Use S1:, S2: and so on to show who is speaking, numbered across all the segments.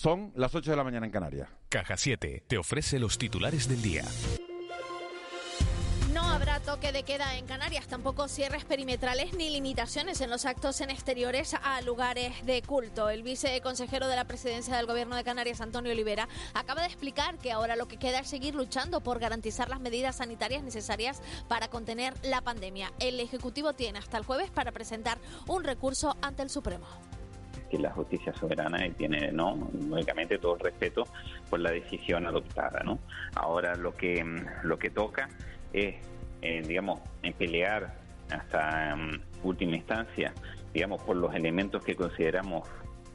S1: Son las 8 de la mañana en Canarias.
S2: Caja 7 te ofrece los titulares del día.
S3: No habrá toque de queda en Canarias, tampoco cierres perimetrales ni limitaciones en los actos en exteriores a lugares de culto. El viceconsejero de la presidencia del Gobierno de Canarias, Antonio Olivera, acaba de explicar que ahora lo que queda es seguir luchando por garantizar las medidas sanitarias necesarias para contener la pandemia. El Ejecutivo tiene hasta el jueves para presentar un recurso ante el Supremo
S4: que la justicia soberana y tiene, ¿no? Lógicamente todo el respeto por la decisión adoptada, ¿no? Ahora lo que, lo que toca es, eh, digamos, pelear hasta um, última instancia, digamos, por los elementos que consideramos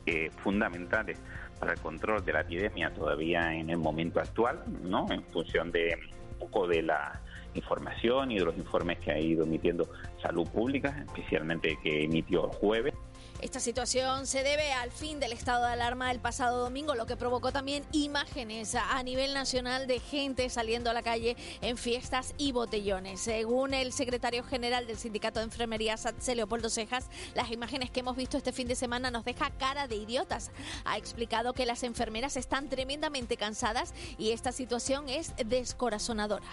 S4: eh, fundamentales para el control de la epidemia todavía en el momento actual, ¿no? En función de un poco de la información y de los informes que ha ido emitiendo Salud Pública, especialmente que emitió el jueves.
S3: Esta situación se debe al fin del estado de alarma del pasado domingo, lo que provocó también imágenes a nivel nacional de gente saliendo a la calle en fiestas y botellones. Según el secretario general del Sindicato de Enfermería, SATSE, Leopoldo Cejas, las imágenes que hemos visto este fin de semana nos deja cara de idiotas. Ha explicado que las enfermeras están tremendamente cansadas y esta situación es descorazonadora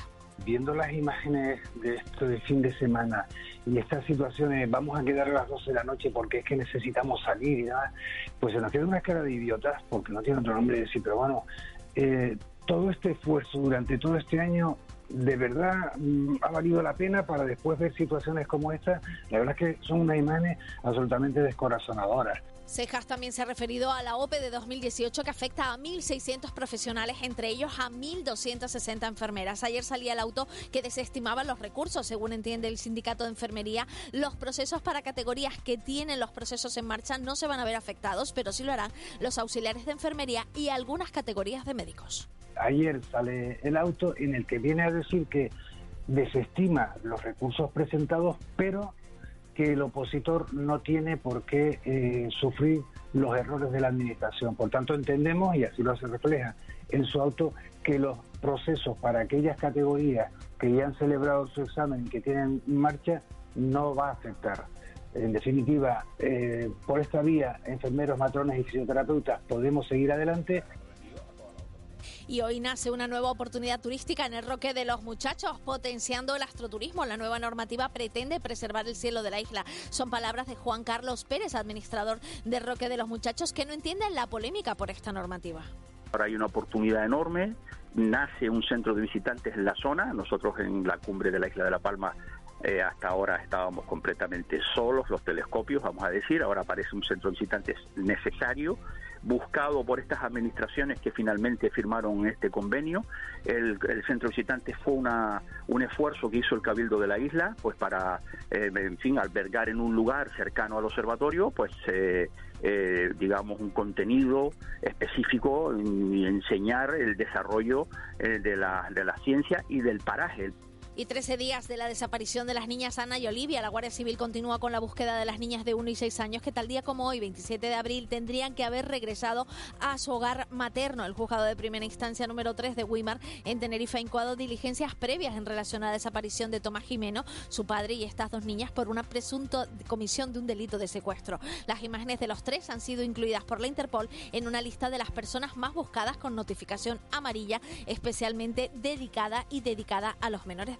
S5: viendo las imágenes de esto de fin de semana y estas situaciones, vamos a quedar a las 12 de la noche porque es que necesitamos salir y nada, pues se nos queda una cara de idiotas, porque no tiene otro nombre decir, pero bueno, eh, todo este esfuerzo durante todo este año de verdad mm, ha valido la pena para después ver situaciones como esta. La verdad es que son unas imágenes absolutamente descorazonadoras.
S3: Cejas también se ha referido a la OPE de 2018 que afecta a 1.600 profesionales, entre ellos a 1.260 enfermeras. Ayer salía el auto que desestimaba los recursos, según entiende el sindicato de enfermería. Los procesos para categorías que tienen los procesos en marcha no se van a ver afectados, pero sí lo harán los auxiliares de enfermería y algunas categorías de médicos.
S5: Ayer sale el auto en el que viene a decir que desestima los recursos presentados, pero que el opositor no tiene por qué eh, sufrir los errores de la administración. Por tanto, entendemos, y así lo se refleja en su auto, que los procesos para aquellas categorías que ya han celebrado su examen y que tienen marcha no va a afectar. En definitiva, eh, por esta vía, enfermeros, matrones y fisioterapeutas podemos seguir adelante
S3: y hoy nace una nueva oportunidad turística en el Roque de los Muchachos, potenciando el astroturismo. La nueva normativa pretende preservar el cielo de la isla. Son palabras de Juan Carlos Pérez, administrador del Roque de los Muchachos, que no entiende la polémica por esta normativa.
S6: Ahora hay una oportunidad enorme, nace un centro de visitantes en la zona, nosotros en la cumbre de la isla de La Palma eh, hasta ahora estábamos completamente solos, los telescopios, vamos a decir, ahora aparece un centro de visitantes necesario buscado por estas administraciones que finalmente firmaron este convenio. El, centro de visitantes fue una, un esfuerzo que hizo el Cabildo de la isla, pues para, eh, en fin, albergar en un lugar cercano al observatorio, pues eh, eh, digamos un contenido específico y enseñar el desarrollo de, la, de la ciencia y del paraje
S3: y 13 días de la desaparición de las niñas Ana y Olivia, la Guardia Civil continúa con la búsqueda de las niñas de 1 y 6 años que tal día como hoy, 27 de abril, tendrían que haber regresado a su hogar materno. El juzgado de primera instancia número 3 de Weimar en Tenerife ha incoado diligencias previas en relación a la desaparición de Tomás Jimeno, su padre y estas dos niñas por una presunta comisión de un delito de secuestro. Las imágenes de los tres han sido incluidas por la Interpol en una lista de las personas más buscadas con notificación amarilla, especialmente dedicada y dedicada a los menores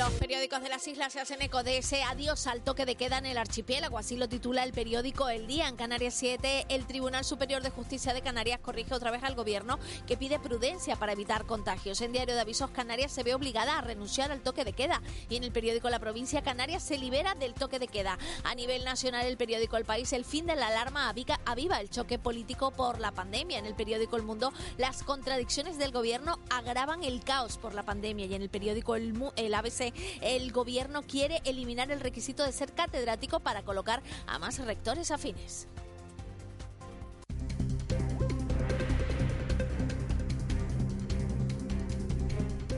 S3: Los periódicos de las islas se hacen eco de ese adiós al toque de queda en el archipiélago. Así lo titula el periódico El Día. En Canarias 7, el Tribunal Superior de Justicia de Canarias corrige otra vez al gobierno que pide prudencia para evitar contagios. En Diario de Avisos Canarias se ve obligada a renunciar al toque de queda. Y en el periódico La Provincia Canarias se libera del toque de queda. A nivel nacional, el periódico El País, el fin de la alarma aviva el choque político por la pandemia. En el periódico El Mundo, las contradicciones del gobierno agravan el caos por la pandemia. Y en el periódico El, el ABC, el gobierno quiere eliminar el requisito de ser catedrático para colocar a más rectores afines.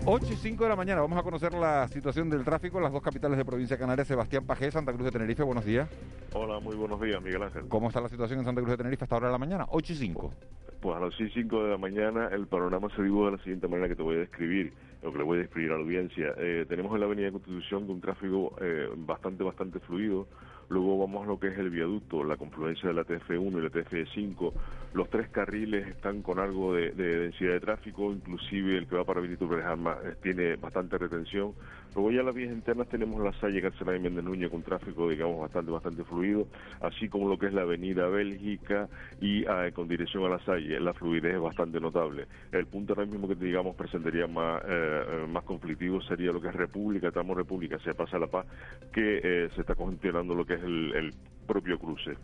S1: 8 y 5 de la mañana vamos a conocer la situación del tráfico en las dos capitales de provincia canaria, Sebastián Pajé, Santa Cruz de Tenerife. Buenos días.
S7: Hola, muy buenos días, Miguel Ángel.
S1: ¿Cómo está la situación en Santa Cruz de Tenerife hasta ahora de la mañana? 8 y 5.
S7: Pues a las 6 y 5 de la mañana el panorama se dibuja de la siguiente manera que te voy a describir, lo que le voy a describir a la audiencia. Eh, tenemos en la Avenida Constitución un tráfico eh, bastante, bastante fluido. Luego vamos a lo que es el viaducto, la confluencia de la TF1 y la TF5. Los tres carriles están con algo de, densidad de tráfico, inclusive el que va para Benito Pérez Armas eh, tiene bastante retención. Luego ya las vías internas tenemos la Salle Carcelana y Méndez Núñez con tráfico, digamos, bastante, bastante fluido, así como lo que es la Avenida Bélgica y con dirección a la Salle. La fluidez es bastante notable. El punto ahora mismo que, digamos, presentaría más, eh, más conflictivo sería lo que es República, tramo República, se pasa la paz, que se está congestionando lo que es el, propio cruce.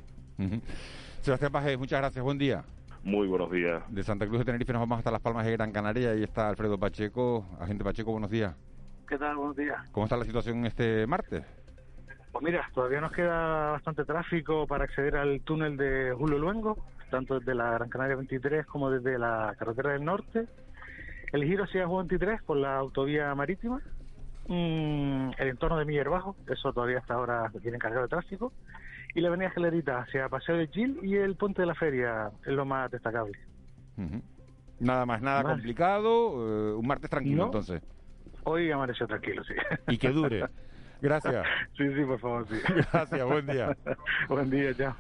S1: Sebastián Paje, muchas gracias, buen día.
S7: Muy buenos días.
S1: De Santa Cruz de Tenerife nos vamos hasta Las Palmas de Gran Canaria. Ahí está Alfredo Pacheco. Agente Pacheco, buenos días.
S8: ¿Qué tal? Buenos días.
S1: ¿Cómo está la situación este martes?
S8: Pues mira, todavía nos queda bastante tráfico para acceder al túnel de Julio Luengo, tanto desde la Gran Canaria 23 como desde la carretera del norte. El giro hacia Juan 23 por la autovía marítima Mm, el entorno de Miller Bajo, eso todavía hasta ahora tiene cargado de tráfico, y la avenida Gelerita hacia Paseo de Gil y el Puente de la Feria es lo más destacable.
S1: Nada más, nada complicado, eh, un martes tranquilo entonces.
S8: Hoy amaneció tranquilo, sí.
S1: Y que dure. Gracias.
S8: sí, sí, por favor, sí.
S1: Gracias, buen día.
S8: buen día, chao.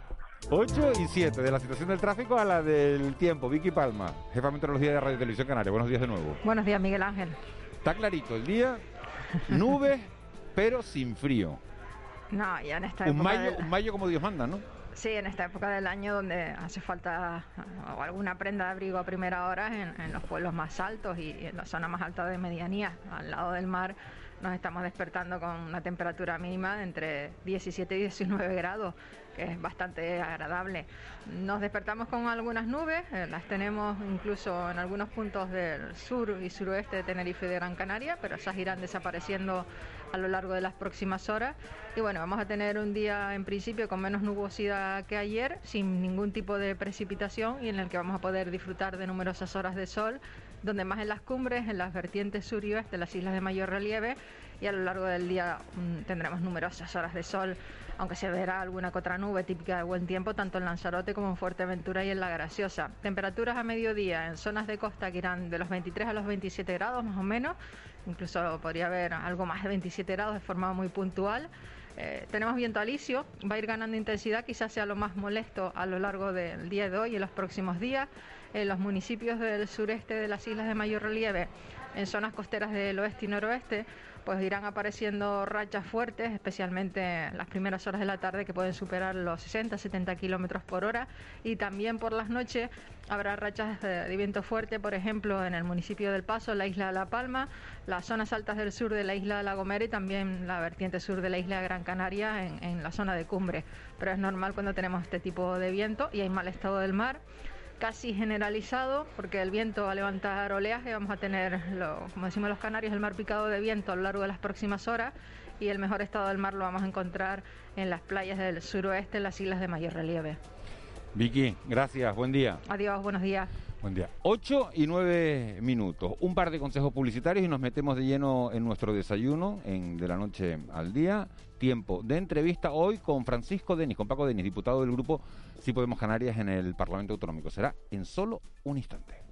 S1: 8 y 7, de la situación del tráfico a la del tiempo. Vicky Palma, jefa de meteorología de Radio Televisión Canaria. Buenos días de nuevo.
S9: Buenos días, Miguel Ángel.
S1: Está clarito el día, Nubes, pero sin frío.
S9: No, ya en esta
S1: época. Un mayo, un mayo como Dios manda, ¿no?
S9: Sí, en esta época del año donde hace falta alguna prenda de abrigo a primera hora en, los pueblos más altos y en la zona más alta de medianía, al lado del mar, nos estamos despertando con una temperatura mínima de entre 17 y 19 grados que es bastante agradable. Nos despertamos con algunas nubes, eh, las tenemos incluso en algunos puntos del sur y suroeste de Tenerife y de Gran Canaria, pero esas irán desapareciendo a lo largo de las próximas horas. Y bueno, vamos a tener un día en principio con menos nubosidad que ayer, sin ningún tipo de precipitación y en el que vamos a poder disfrutar de numerosas horas de sol, donde más en las cumbres, en las vertientes sur y oeste, las islas de mayor relieve, y a lo largo del día mm, tendremos numerosas horas de sol aunque se verá alguna que otra nube típica de buen tiempo tanto en Lanzarote como en Fuerteventura y en La Graciosa. Temperaturas a mediodía en zonas de costa que irán de los 23 a los 27 grados más o menos, incluso podría haber algo más de 27 grados de forma muy puntual. Eh, tenemos viento alisio, va a ir ganando intensidad, quizás sea lo más molesto a lo largo del día de hoy y en los próximos días. En los municipios del sureste de las islas de mayor relieve, en zonas costeras del oeste y noroeste, pues irán apareciendo rachas fuertes, especialmente las primeras horas de la tarde que pueden superar los 60-70 kilómetros por hora y también por las noches habrá rachas de, viento fuerte, por ejemplo, en el municipio del Paso, la isla de La Palma, las zonas altas del sur de la isla de La Gomera y también la vertiente sur de la isla de Gran Canaria en, en la zona de cumbre. Pero es normal cuando tenemos este tipo de viento y hay mal estado del mar casi generalizado, porque el viento va a levantar oleaje, vamos a tener, lo, como decimos los canarios, el mar picado de viento a lo largo de las próximas horas y el mejor estado del mar lo vamos a encontrar en las playas del suroeste, en las islas de mayor relieve.
S1: Vicky, gracias, buen día.
S9: Adiós, buenos días.
S1: Buen día. 8 y 9 minutos. Un par de consejos publicitarios y nos metemos de lleno en nuestro desayuno en, de la noche al día. Tiempo de entrevista hoy con Francisco Denis, con Paco Denis, diputado del grupo Si Podemos Canarias en el Parlamento Autonómico. Será en solo un instante.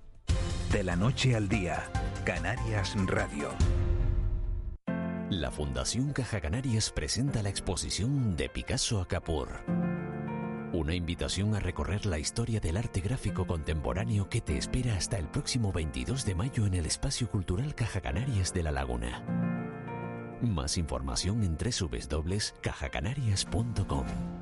S10: De la noche al día, Canarias Radio.
S11: La Fundación Caja Canarias presenta la exposición de Picasso a Capur una invitación a recorrer la historia del arte gráfico contemporáneo que te espera hasta el próximo 22 de mayo en el Espacio Cultural Caja Canarias de La Laguna. Más información en www.cajacanarias.com.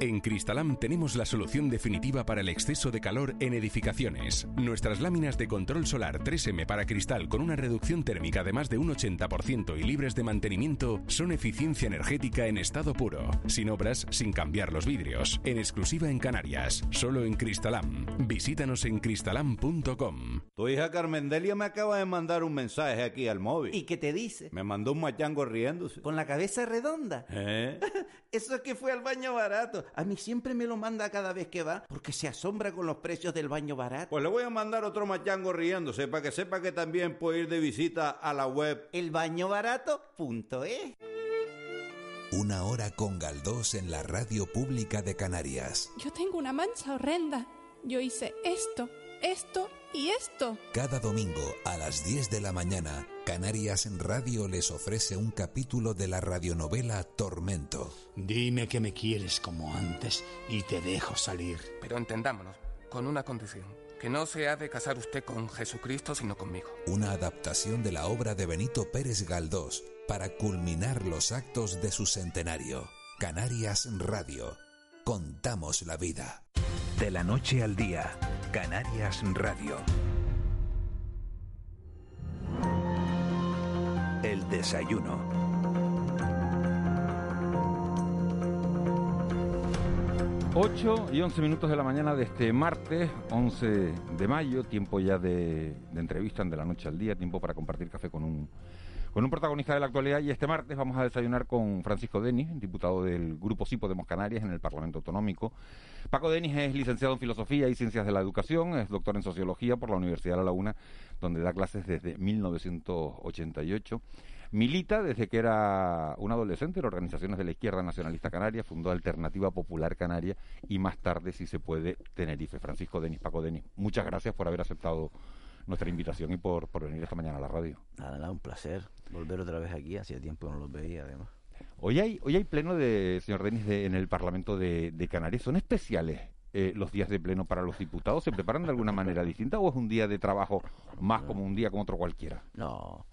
S12: En Cristalam tenemos la solución definitiva para el exceso de calor en edificaciones. Nuestras láminas de control solar 3M para cristal con una reducción térmica de más de un 80% y libres de mantenimiento son eficiencia energética en estado puro, sin obras, sin cambiar los vidrios, en exclusiva en Canarias, solo en Cristalam. Visítanos en cristalam.com.
S13: Tu hija Carmendelia me acaba de mandar un mensaje aquí al móvil.
S14: ¿Y qué te dice?
S13: Me mandó un machango riéndose.
S14: ¿Con la cabeza redonda?
S13: ¿Eh?
S14: Eso es que fue al baño barato. A mí siempre me lo manda cada vez que va porque se asombra con los precios del baño barato.
S13: Pues le voy a mandar otro machango riéndose para que sepa que también puede ir de visita a la web
S14: elbañobarato.es.
S10: Una hora con Galdós en la radio pública de Canarias.
S15: Yo tengo una mancha horrenda. Yo hice esto, esto y esto.
S10: Cada domingo a las 10 de la mañana, Canarias en Radio les ofrece un capítulo de la radionovela Tormento.
S16: Dime que me quieres como antes y te dejo salir.
S17: Pero entendámonos, con una condición. Que no se ha de casar usted con Jesucristo, sino conmigo.
S10: Una adaptación de la obra de Benito Pérez Galdós para culminar los actos de su centenario. Canarias Radio. Contamos la vida.
S18: De la noche al día, Canarias Radio. El desayuno.
S1: 8 y 11 minutos de la mañana de este martes, 11 de mayo, tiempo ya de, de entrevista en de la noche al día, tiempo para compartir café con un, con un protagonista de la actualidad. Y este martes vamos a desayunar con Francisco Denis, diputado del Grupo Sí Podemos Canarias en el Parlamento Autonómico. Paco Denis es licenciado en Filosofía y Ciencias de la Educación, es doctor en Sociología por la Universidad de La Laguna, donde da clases desde 1988. Milita desde que era un adolescente en organizaciones de la izquierda nacionalista canaria, fundó Alternativa Popular Canaria y más tarde, si se puede, Tenerife. Francisco Denis, Paco Denis, muchas gracias por haber aceptado nuestra invitación y por, por venir esta mañana a la radio.
S19: Nada, nada, un placer volver otra vez aquí, hacía tiempo que no los veía además.
S1: Hoy hay, hoy hay pleno de, señor Denis, de, en el Parlamento de, de Canarias. ¿Son especiales eh, los días de pleno para los diputados? ¿Se preparan de alguna manera distinta o es un día de trabajo más como un día como otro cualquiera?
S19: No,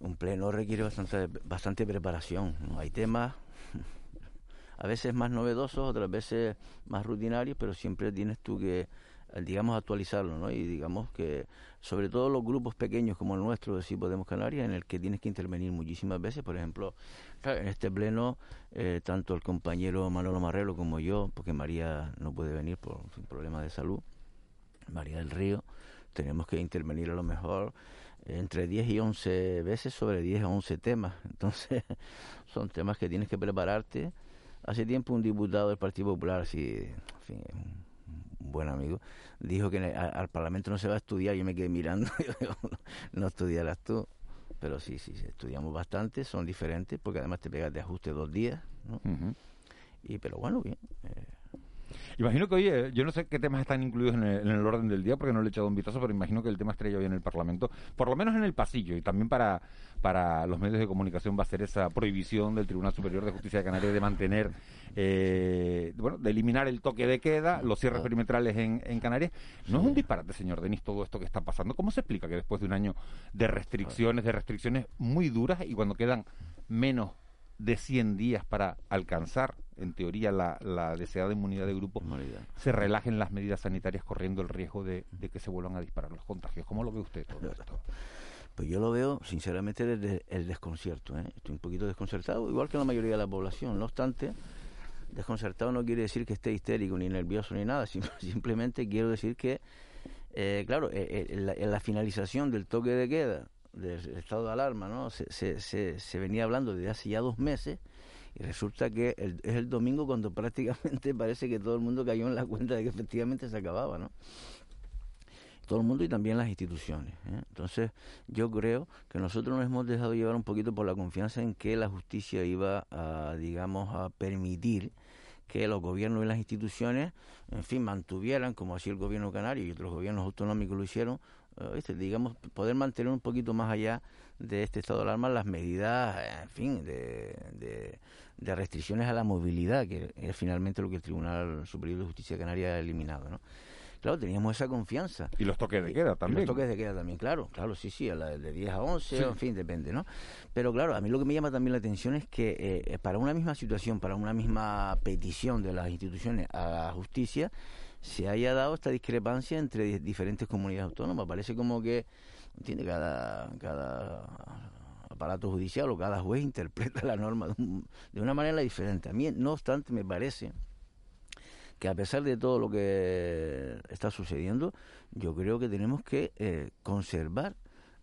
S19: un pleno requiere bastante, bastante preparación. ¿no? Hay temas a veces más novedosos, otras veces más rutinarios, pero siempre tienes tú que, digamos, actualizarlo, ¿no? Y digamos que, sobre todo los grupos pequeños como el nuestro de Si Podemos Canarias, en el que tienes que intervenir muchísimas veces, por ejemplo, en este pleno, eh, tanto el compañero Manolo Marrero como yo, porque María no puede venir por un problema de salud, María del Río, tenemos que intervenir a lo mejor entre 10 y 11 veces sobre 10 a 11 temas. Entonces, son temas que tienes que prepararte. Hace tiempo un diputado del Partido Popular, así, en fin, un buen amigo, dijo que al Parlamento no se va a estudiar. Yo me quedé mirando, no estudiarás tú. Pero sí, sí, estudiamos bastante, son diferentes, porque además te pegas de ajuste dos días. ¿no? Uh -huh. Y, pero bueno, bien. Eh,
S1: Imagino que, oye, yo no sé qué temas están incluidos en el, en el, orden del día porque no le he echado un vistazo, pero imagino que el tema estrella hoy en el Parlamento, por lo menos en el pasillo, y también para, para los medios de comunicación va a ser esa prohibición del Tribunal Superior de Justicia de Canarias de mantener, eh, bueno, de eliminar el toque de queda, los cierres perimetrales en, en Canarias. ¿No es un disparate, señor Denis, todo esto que está pasando? ¿Cómo se explica que después de un año de restricciones, de restricciones muy duras, y cuando quedan menos de 100 días para alcanzar, en teoría, la, la deseada inmunidad de grupo, se relajen las medidas sanitarias corriendo el riesgo de, de, que se vuelvan a disparar los contagios. ¿Cómo lo ve usted todo esto?
S19: Pues yo lo veo, sinceramente, desde el desconcierto. ¿eh? Estoy un poquito desconcertado, igual que la mayoría de la población. No obstante, desconcertado no quiere decir que esté histérico, ni nervioso, ni nada. Simplemente quiero decir que, eh, claro, eh, la, la finalización del toque de queda del estado de alarma, ¿no? Se, se, se, se, venía hablando desde hace ya dos meses y resulta que es el domingo cuando prácticamente parece que todo el mundo cayó en la cuenta de que efectivamente se acababa, ¿no? Todo el mundo y también las instituciones. ¿eh? Entonces, yo creo que nosotros nos hemos dejado llevar un poquito por la confianza en que la justicia iba a, digamos, a permitir que los gobiernos y las instituciones, en fin, mantuvieran, como así el gobierno canario y otros gobiernos autonómicos lo hicieron, ¿viste? digamos, poder mantener un poquito más allá de este estado de alarma las medidas, en fin, de, de, de, restricciones a la movilidad, que es finalmente lo que el Tribunal Superior de Justicia Canaria ha eliminado, ¿no? claro, teníamos esa confianza.
S1: Y los toques de queda también.
S19: los toques de queda también, claro, claro, sí, sí, a la de 10 a 11,
S1: Sí.
S19: en fin, depende, ¿no? Pero claro, a mí lo que me llama también la atención es que eh, para una misma situación, para una misma petición de las instituciones a la justicia, se haya dado esta discrepancia entre di- diferentes comunidades autónomas. Parece como que, ¿entiende? Cada, cada aparato judicial o cada juez interpreta la norma de, un- de una manera diferente. A mí, no obstante, me parece que a pesar de todo lo que está sucediendo, yo creo que tenemos que eh, conservar,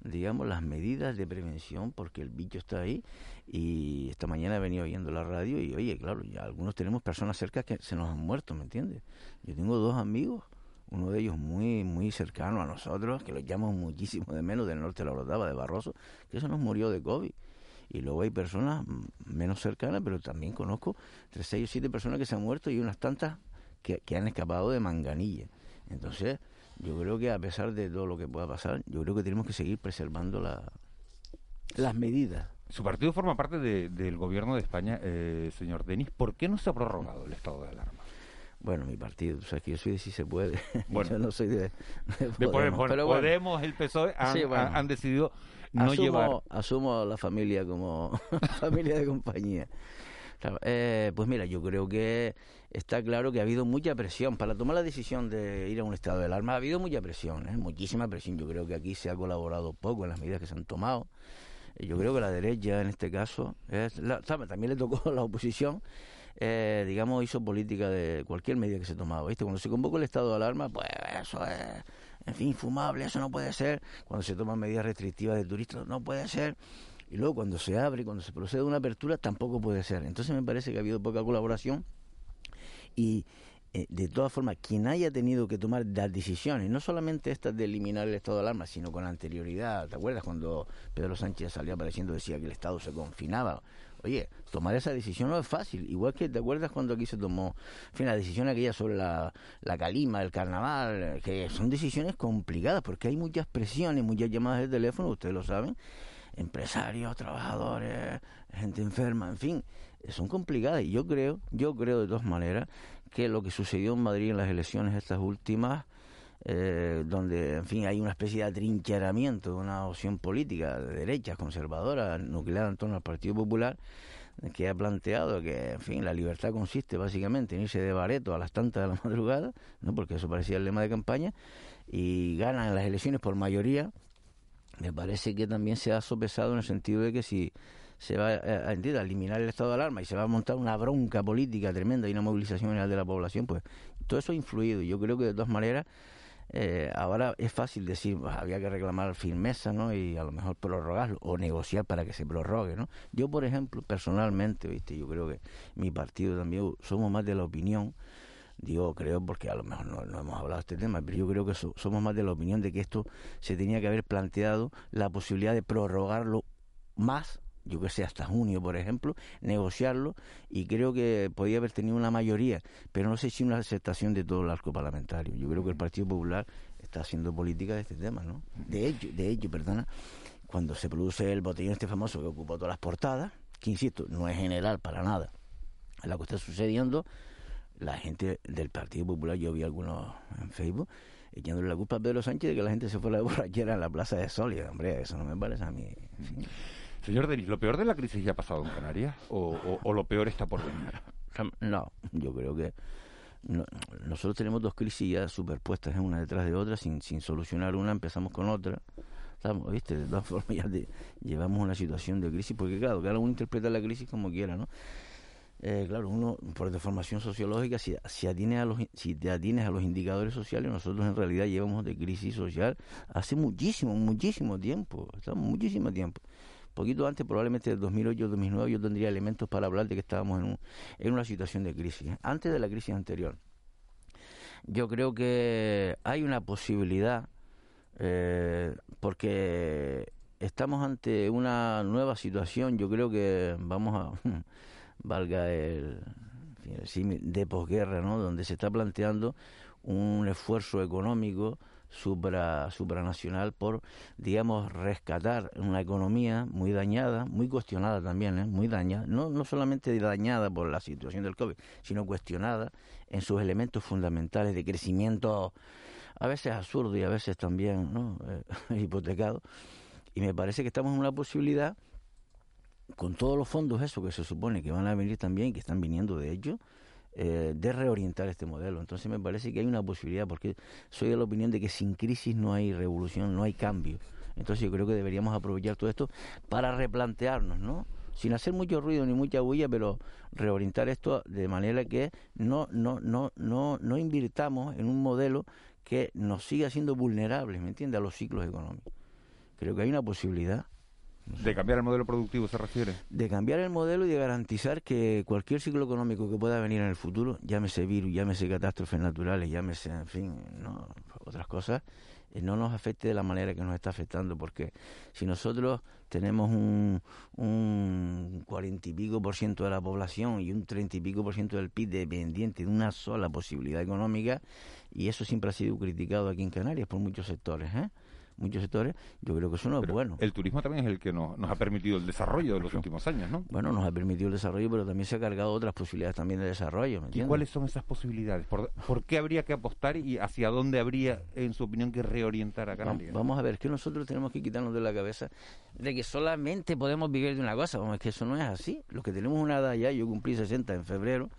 S19: digamos, las medidas de prevención, porque el bicho está ahí. Y esta mañana he venido oyendo la radio y, oye, claro, ya algunos tenemos personas cerca que se nos han muerto, ¿me entiendes? Yo tengo dos amigos, uno de ellos muy, muy cercano a nosotros, que los llamamos muchísimo de menos, del norte de la Orotava, de Barroso, que se nos murió de COVID. Y luego hay personas menos cercanas, pero también conozco entre seis o siete personas que se han muerto y unas tantas que, que han escapado de manganilla. Entonces, yo creo que a pesar de todo lo que pueda pasar, yo creo que tenemos que seguir preservando la, las medidas.
S1: Su partido forma parte de- del gobierno de España, eh, señor Denis. ¿Por qué no se ha prorrogado el estado de alarma?
S19: Bueno, mi partido, tú sabes que yo soy de si se puede.
S1: Bueno.
S19: yo no soy de, de
S1: De
S19: Podemos, pero bueno.
S1: Podemos, el PSOE han,
S19: Sí, bueno.
S1: han- han decidido no
S19: asumo,
S1: llevar.
S19: asumo a la familia como familia de compañía. Claro, eh, pues mira, yo creo que está claro que ha habido mucha presión. Para tomar la decisión de ir a un estado de alarma ha habido mucha presión, ¿eh? muchísima presión. Yo creo que aquí se ha colaborado poco en las medidas que se han tomado. Eh, Yo creo que la derecha, en este caso, es la- también le tocó a la oposición, eh, digamos, hizo política de cualquier medida que se tomaba. ¿viste? Cuando se convocó el estado de alarma, pues eso es, en fin, fumable, eso no puede ser. Cuando se toman medidas restrictivas de turistas, no puede ser. Y luego cuando se abre, cuando se procede a una apertura, tampoco puede ser. Entonces me parece que ha habido poca colaboración y eh, de todas formas, quien haya tenido que tomar las decisiones, no solamente estas de eliminar el estado de alarma, sino con anterioridad, ¿te acuerdas cuando Pedro Sánchez salía apareciendo decía que el Estado se confinaba? Oye, tomar esa decisión no es fácil, igual que te acuerdas cuando aquí se tomó, fin, la decisión aquella sobre la, la calima, el carnaval, que son decisiones complicadas porque hay muchas presiones, muchas llamadas de teléfono, ustedes lo saben, empresarios, trabajadores, gente enferma, en fin, son complicadas y yo creo, yo creo de todas maneras que lo que sucedió en Madrid en las elecciones estas últimas, eh, donde, en fin, hay una especie de atrincheramiento de una opción política de derecha, conservadora, nucleada en torno al Partido Popular, que ha planteado que, en fin, la libertad consiste básicamente en irse de bareto a las tantas de la madrugada, ¿no? porque eso parecía el lema de campaña, y ganan las elecciones por mayoría, me parece que también se ha sopesado en el sentido de que si se va a, a, eliminar el estado de alarma y se va a montar una bronca política tremenda y una movilización general de la población, pues todo eso ha influido. Yo creo que de todas maneras eh, ahora es fácil decir, pues, había que reclamar firmeza, ¿no? Y a lo mejor prorrogarlo o negociar para que se prorrogue, ¿no? Yo, por ejemplo, personalmente, ¿viste? Yo creo que mi partido también somos más de la opinión digo creo porque a lo mejor no, no hemos hablado de este tema, pero yo creo que so, somos más de la opinión de que esto se tenía que haber planteado la posibilidad de prorrogarlo más, yo que sé, hasta junio, por ejemplo, negociarlo y creo que podía haber tenido una mayoría, pero no sé si una aceptación de todo el arco parlamentario. Yo creo que el Partido Popular está haciendo política de este tema, ¿no? De hecho, de hecho, perdona, cuando se produce el botellón este famoso que ocupó todas las portadas, que insisto, no es general para nada, lo que está sucediendo la gente del Partido Popular, yo vi algunos en Facebook, echándole la culpa a Pedro Sánchez de que la gente se fuera de borrachera en la Plaza de Sol. Y, hombre, eso no me parece a mí. Sí.
S1: Señor Denis, ¿lo peor de la crisis ya ha pasado en Canarias o, o, lo peor está por venir?
S19: No, yo creo que no, nosotros tenemos dos crisis ya superpuestas ¿eh? una detrás de otra, sin, sin solucionar una, empezamos con otra. Estamos, ¿viste? De todas formas ya de, llevamos una situación de crisis, porque claro, cada uno interpreta la crisis como quiera, ¿no? Eh, claro, uno por deformación sociológica, si, si, a los, si te atienes a los indicadores sociales, nosotros en realidad llevamos de crisis social hace muchísimo, muchísimo tiempo, estamos muchísimo tiempo. Poquito antes, probablemente del 2008-2009, yo tendría elementos para hablar de que estábamos en, un, en una situación de crisis, antes de la crisis anterior. Yo creo que hay una posibilidad, eh, porque estamos ante una nueva situación, yo creo que vamos a valga el, el de posguerra, ¿no? donde se está planteando un esfuerzo económico supra, supranacional por, digamos, rescatar una economía muy dañada, muy cuestionada también, ¿eh? muy dañada, no, no solamente dañada por la situación del COVID, sino cuestionada en sus elementos fundamentales de crecimiento a veces absurdo y a veces también ¿no? Eh, hipotecado. Y me parece que estamos en una posibilidad, con todos los fondos esos que se supone que van a venir también, que están viniendo de ellos, eh, de reorientar este modelo. Entonces me parece que hay una posibilidad, porque soy de la opinión de que sin crisis no hay revolución, no hay cambio. Entonces yo creo que deberíamos aprovechar todo esto para replantearnos, ¿no? Sin hacer mucho ruido ni mucha bulla, pero reorientar esto de manera que no, no, no, no, no invirtamos en un modelo que nos siga siendo vulnerables, ¿me entiende?, a los ciclos económicos. Creo que hay una posibilidad.
S1: ¿De cambiar el modelo productivo se refiere?
S19: De cambiar el modelo y de garantizar que cualquier ciclo económico que pueda venir en el futuro, llámese virus, llámese catástrofes naturales, llámese, en fin, no, otras cosas, eh, no nos afecte de la manera que nos está afectando, porque si nosotros tenemos un, un cuarenta y pico por ciento de la población y un treinta y pico por ciento del PIB dependiente de una sola posibilidad económica, y eso siempre ha sido criticado aquí en Canarias por muchos sectores, ¿eh? Muchos sectores, yo creo que eso no es bueno.
S1: El turismo también es el que nos, nos ha permitido el desarrollo de los últimos años, ¿no?
S19: Bueno, nos ha permitido el desarrollo, pero también se ha cargado otras posibilidades también de desarrollo. ¿me
S1: ¿Y cuáles son esas posibilidades? ¿Por, ¿Por, qué habría que apostar y hacia dónde habría, en su opinión, que reorientar a Canarias?
S19: Vamos a ver, que nosotros tenemos que quitarnos de la cabeza de que solamente podemos vivir de una cosa. Vamos, es que eso no es así. Los que tenemos una edad ya, yo cumplí 60 en febrero,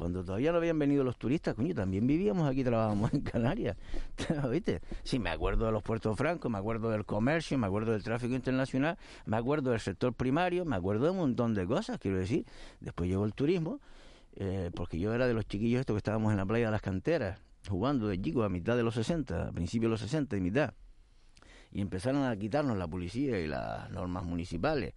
S19: cuando todavía no habían venido los turistas, coño, también vivíamos aquí, trabajábamos en Canarias, ¿viste? Sí, me acuerdo de los puertos francos, me acuerdo del comercio, me acuerdo del tráfico internacional, me acuerdo del sector primario, me acuerdo de un montón de cosas, quiero decir. Después llegó el turismo, eh, porque yo era de los chiquillos estos que estábamos en la playa de las canteras, jugando de chicos a mitad de los 60, a principios de los 60 y mitad. Y empezaron a quitarnos la policía y las normas municipales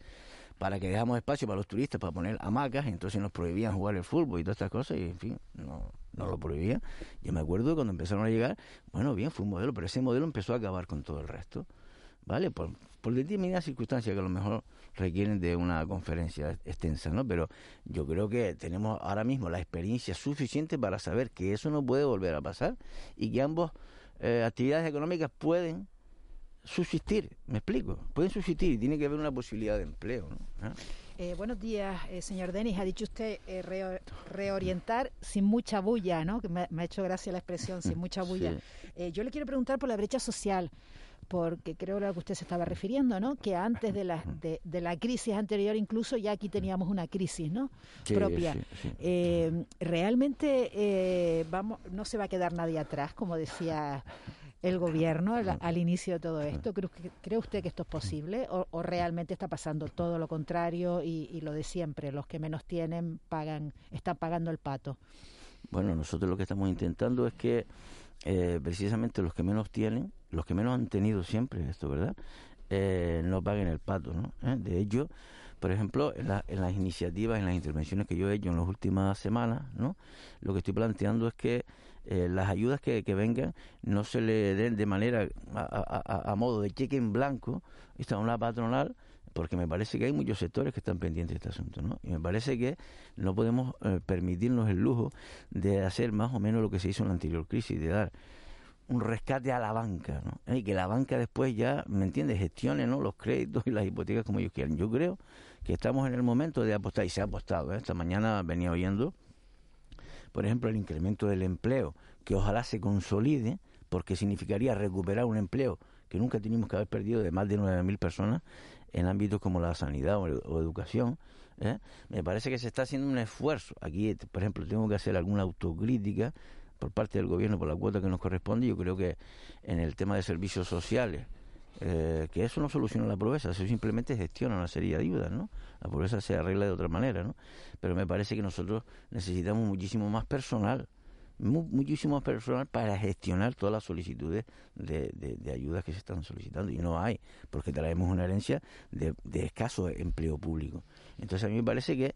S19: para que dejamos espacio para los turistas para poner hamacas, entonces nos prohibían jugar el fútbol y todas estas cosas, y en fin, no, no lo prohibían. Yo me acuerdo cuando empezaron a llegar, bueno, bien, fue un modelo, pero ese modelo empezó a acabar con todo el resto, ¿vale? Por, por determinadas circunstancias que a lo mejor requieren de una conferencia extensa, ¿no? Pero yo creo que tenemos ahora mismo la experiencia suficiente para saber que eso no puede volver a pasar y que ambas eh, actividades económicas pueden subsistir, me explico, pueden subsistir y tiene que haber una posibilidad de empleo. ¿no?
S20: Eh, buenos días, eh, señor Denis. Ha dicho usted eh, re reorientar sin mucha bulla, ¿no? Que me, me, ha hecho gracia la expresión, sin mucha bulla. Sí. yo le quiero preguntar por la brecha social, porque creo que a lo que usted se estaba refiriendo, ¿no? Que antes de la, de, de la crisis anterior, incluso ya aquí teníamos una crisis, ¿no?
S19: Sí,
S20: Propia.
S19: sí,
S20: realmente vamos, no se va a quedar nadie atrás, como decía el gobierno al, al, inicio de todo esto? ¿Cree, cree usted que esto es posible o, o realmente está pasando todo lo contrario y, y, lo de siempre? Los que menos tienen pagan, están pagando el pato.
S19: Bueno, nosotros lo que estamos intentando es que eh, precisamente los que menos tienen, los que menos han tenido siempre esto, ¿verdad? Eh, no paguen el pato, ¿no? ¿Eh? De hecho, por ejemplo, en, la, en, las iniciativas, en las intervenciones que yo he hecho en las últimas semanas, ¿no? Lo que estoy planteando es que eh, las ayudas que, vengan no se le den de manera a, modo de cheque en blanco a una patronal porque me parece que hay muchos sectores que están pendientes de este asunto, ¿no? Y me parece que no podemos eh, permitirnos el lujo de hacer más o menos lo que se hizo en la anterior crisis, de dar un rescate a la banca, ¿no? Y que la banca después ya, ¿me entiendes?, gestione, ¿no?, los créditos y las hipotecas como ellos quieran. Yo creo que estamos en el momento de apostar, y se ha apostado, ¿eh? Esta mañana venía oyendo por ejemplo, el incremento del empleo, que ojalá se consolide, porque significaría recuperar un empleo que nunca teníamos que haber perdido de más de 9.000 personas en ámbitos como la sanidad o, educación. ¿eh? Me parece que se está haciendo un esfuerzo. Aquí, por ejemplo, tengo que hacer alguna autocrítica por parte del gobierno por la cuota que nos corresponde. Yo creo que en el tema de servicios sociales, eh, que eso no soluciona la pobreza, eso simplemente gestiona una serie de ayudas, ¿no? La pobreza se arregla de otra manera, ¿no? Pero me parece que nosotros necesitamos muchísimo más personal, mu muchísimo más personal para gestionar todas las solicitudes de, de, de, ayudas que se están solicitando y no hay, porque traemos una herencia de, de escaso empleo público. Entonces a mí me parece que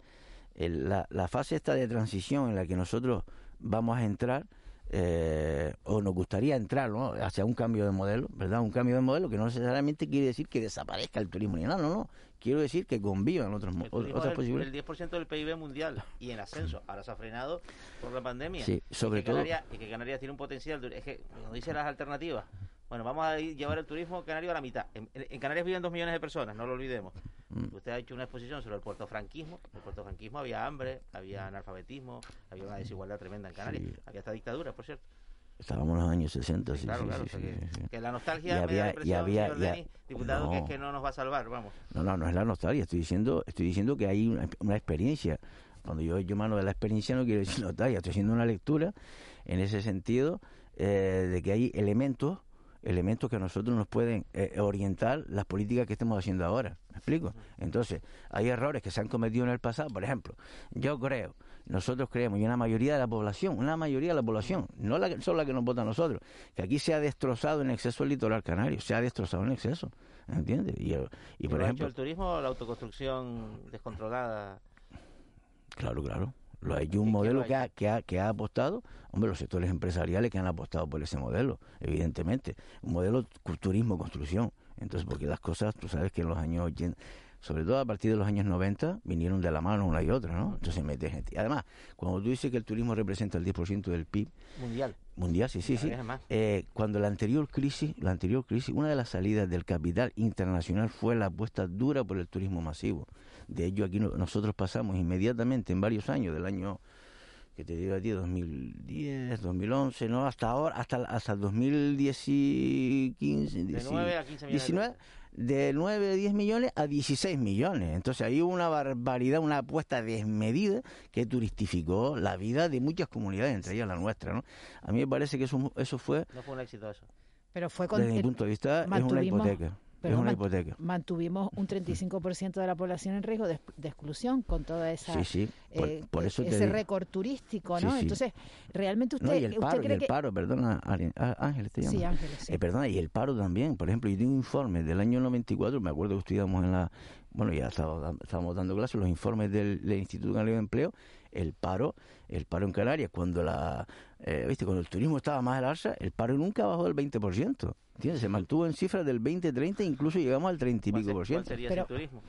S19: el, la, la fase esta de transición en la que nosotros vamos a entrar eh, o nos gustaría entrar ¿no? hacia un cambio de modelo, ¿verdad? Un cambio de modelo que no necesariamente quiere decir que desaparezca el turismo ni nada, no, no. Quiero decir que convivan otros, otras posibilidades.
S21: El 10% del PIB mundial y en ascenso. Ahora se ha frenado por la pandemia.
S19: Sí, sobre
S21: y que
S19: todo.
S21: Canarias, y que Canarias tiene un potencial. Es que, cuando dice las alternativas, bueno, vamos a llevar el turismo canario a la mitad. En, en, Canarias viven dos millones de personas, no lo olvidemos. Mm. Usted ha hecho una exposición sobre el puerto franquismo. En el puerto franquismo había hambre, había analfabetismo, había una desigualdad tremenda en Canarias. Sí. Había hasta dictadura, por cierto.
S19: Estábamos en los años 60, sí,
S21: claro,
S19: sí,
S21: claro,
S19: sí,
S21: o sea
S19: sí,
S21: que,
S19: sí.
S21: que la nostalgia
S19: Y
S21: me da
S19: había-
S21: la
S19: y
S21: impresión,
S19: había-
S21: señor
S19: ya-
S21: Denis, diputado, que es
S19: no.
S21: que no nos va a salvar, vamos.
S19: No, no, no es la nostalgia, estoy diciendo, estoy diciendo que hay una, una experiencia. Cuando yo, yo mano de la experiencia no quiero decir nostalgia, estoy haciendo una lectura en ese sentido eh, de que hay elementos, elementos que a nosotros nos pueden eh, orientar las políticas que estamos haciendo ahora. ¿Me explico? Entonces, hay errores que se han cometido en el pasado. Por ejemplo, yo creo, nosotros creemos, y una mayoría de la población, una mayoría de la población, no la, solo la que nos vota a nosotros, que aquí se ha destrozado en exceso el litoral canario, se ha destrozado en exceso. ¿Entiendes? Y, eh, y por
S21: ¿Lo ha
S19: ejemplo,
S21: el turismo o la autoconstrucción descontrolada?
S19: Claro, claro. Lo hay un modelo que ha, que, ha, que ha apostado, hombre, los sectores empresariales que han apostado por ese modelo, evidentemente. Un modelo turismo-construcción. Entonces, porque las cosas, tú sabes que en los años 80, sobre todo a partir de los años 90, vinieron de la mano una y otra, ¿no? Entonces mete gente. Además, cuando tú dices que el turismo representa el 10% del PIB,
S21: Mundial.
S19: Mundial, sí, sí, sí. Eh, cuando la anterior crisis, la anterior crisis, una de las salidas del capital internacional fue la apuesta dura por el turismo masivo. De ello aquí no- nosotros pasamos inmediatamente en varios años, del año que te digo a ti, 2010, 2011, no, hasta ahora, hasta hasta 2015,
S21: De 9 a 15 millones de
S19: 19, de 9 a 10 millones a 16 millones. Entonces hay una barbaridad, una apuesta desmedida que turistificó la vida de muchas comunidades, entre ellas la nuestra. ¿no? A mí me parece que eso, eso fue,
S21: No fue un éxito eso.
S20: Pero fue con
S19: desde mi
S20: el-
S19: punto de vista, es una
S20: mantuvimos-
S19: hipoteca. Es
S20: pero
S19: una hipoteca.
S20: Mantuvimos un 35% de la población en riesgo de, de exclusión con toda esa
S19: Sí, sí, por-
S20: eh,
S19: por eso te
S20: ese récord turístico, ¿no?
S19: sí.
S20: Entonces, realmente usted,
S19: No, y el
S20: usted
S19: paro, y
S20: cree
S19: el
S20: que
S19: paro, perdona, Á- Ángeles te
S20: Sí,
S19: llamo.
S20: Ángeles, sí.
S19: Eh, perdona, y el paro también. Por ejemplo, yo tengo informes del año 94, me acuerdo que estudiamos en la, bueno, ya estábamos dando clases, los informes del, del Instituto Canario de Empleo, el paro, el paro en Canarias, cuando la, eh, viste, cuando el turismo estaba más al alza, el paro nunca bajó del 20%. ¿Entiendes? Se mantuvo en cifras del 20, 30, incluso llegamos al 30 y pico por
S21: ¿Cuál
S19: ciento.
S21: sería
S20: Pero-
S21: ese turismo?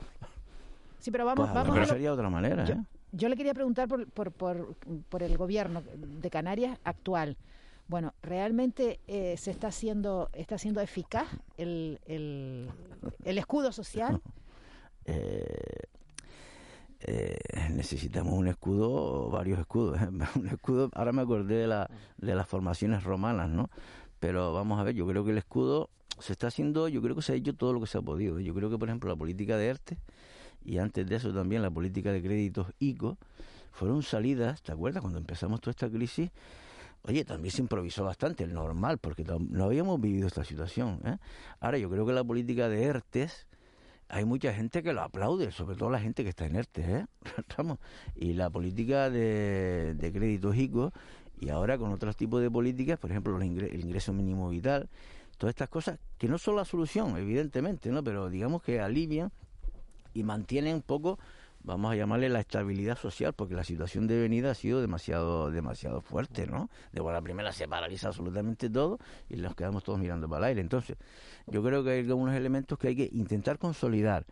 S20: Sí, pero vamos,
S19: Pues
S20: vamos
S19: mejor
S20: a lo-
S19: sería de otra manera,
S20: yo,
S19: ¿eh?
S20: yo le quería preguntar por, por, por, por el gobierno de Canarias actual. Bueno, ¿realmente eh, se está haciendo está siendo eficaz el, el, el escudo social?
S19: eh, eh, necesitamos un escudo, varios escudos. ¿eh? Un escudo, ahora me acordé de, la, de las formaciones romanas, ¿no? Pero vamos a ver, yo creo que el escudo se está haciendo, yo creo que se ha hecho todo lo que se ha podido. Yo creo que, por ejemplo, la política de ERTE y antes de eso también la política de créditos ICO fueron salidas, ¿te acuerdas? Cuando empezamos toda esta crisis, Oye, también se improvisó bastante, el normal, porque no habíamos vivido esta situación. Ahora, yo creo que la política de ERTES, hay mucha gente que lo aplaude, sobre todo la gente que está en ERTES. ¿eh? Y la política de, de créditos ICO, y ahora con otros tipos de políticas, por ejemplo, los ingre- el ingreso mínimo vital, todas estas cosas, que no son la solución, evidentemente, ¿no? pero digamos que alivian y mantienen un poco vamos a llamarle la estabilidad social, porque la situación de venida ha sido demasiado demasiado fuerte, ¿no? De buena primera se paraliza absolutamente todo y nos quedamos todos mirando para el aire. Entonces, yo creo que hay algunos elementos que hay que intentar consolidar.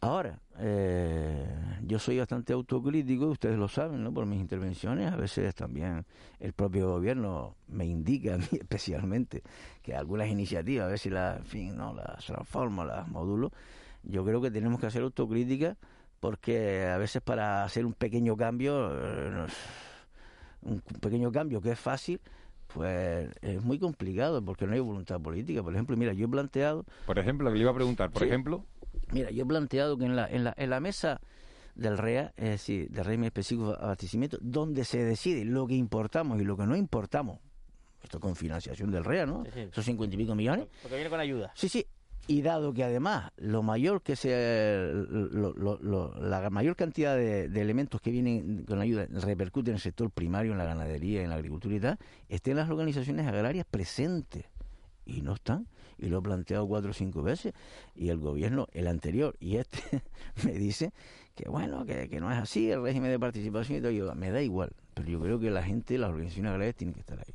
S19: Ahora, eh, yo soy bastante autocrítico, ustedes lo saben, ¿no? Por mis intervenciones, a veces también el propio gobierno me indica a mí especialmente que algunas iniciativas, a ver si las, en fin, no, las transformo, las modulo. Yo creo que tenemos que hacer autocrítica porque a veces para hacer un pequeño cambio, eh, un pequeño cambio que es fácil, pues es muy complicado porque no hay voluntad política. Por ejemplo, mira, yo he planteado...
S1: Por ejemplo, que le iba a preguntar, por
S19: Sí.
S1: ejemplo...
S19: Mira, yo he planteado que en la, en la, en la mesa del REA, es decir, del régimen específico de abastecimiento, donde se decide lo que importamos y lo que no importamos, esto con financiación del REA, ¿no?
S21: Sí, sí.
S19: Esos cincuenta y pico millones.
S21: Porque viene con ayuda.
S19: Sí, sí. Y dado que además lo mayor que sea lo- la mayor cantidad de, elementos que vienen con ayuda repercuten en el sector primario, en la ganadería, en la agricultura y tal, estén las organizaciones agrarias presentes y no están. Y lo he planteado cuatro o cinco veces y el gobierno, el anterior y este, me dice que bueno, que, que no es así el régimen de participación y todo. Yo, me da igual, pero yo creo que la gente, las organizaciones agrarias tienen que estar ahí.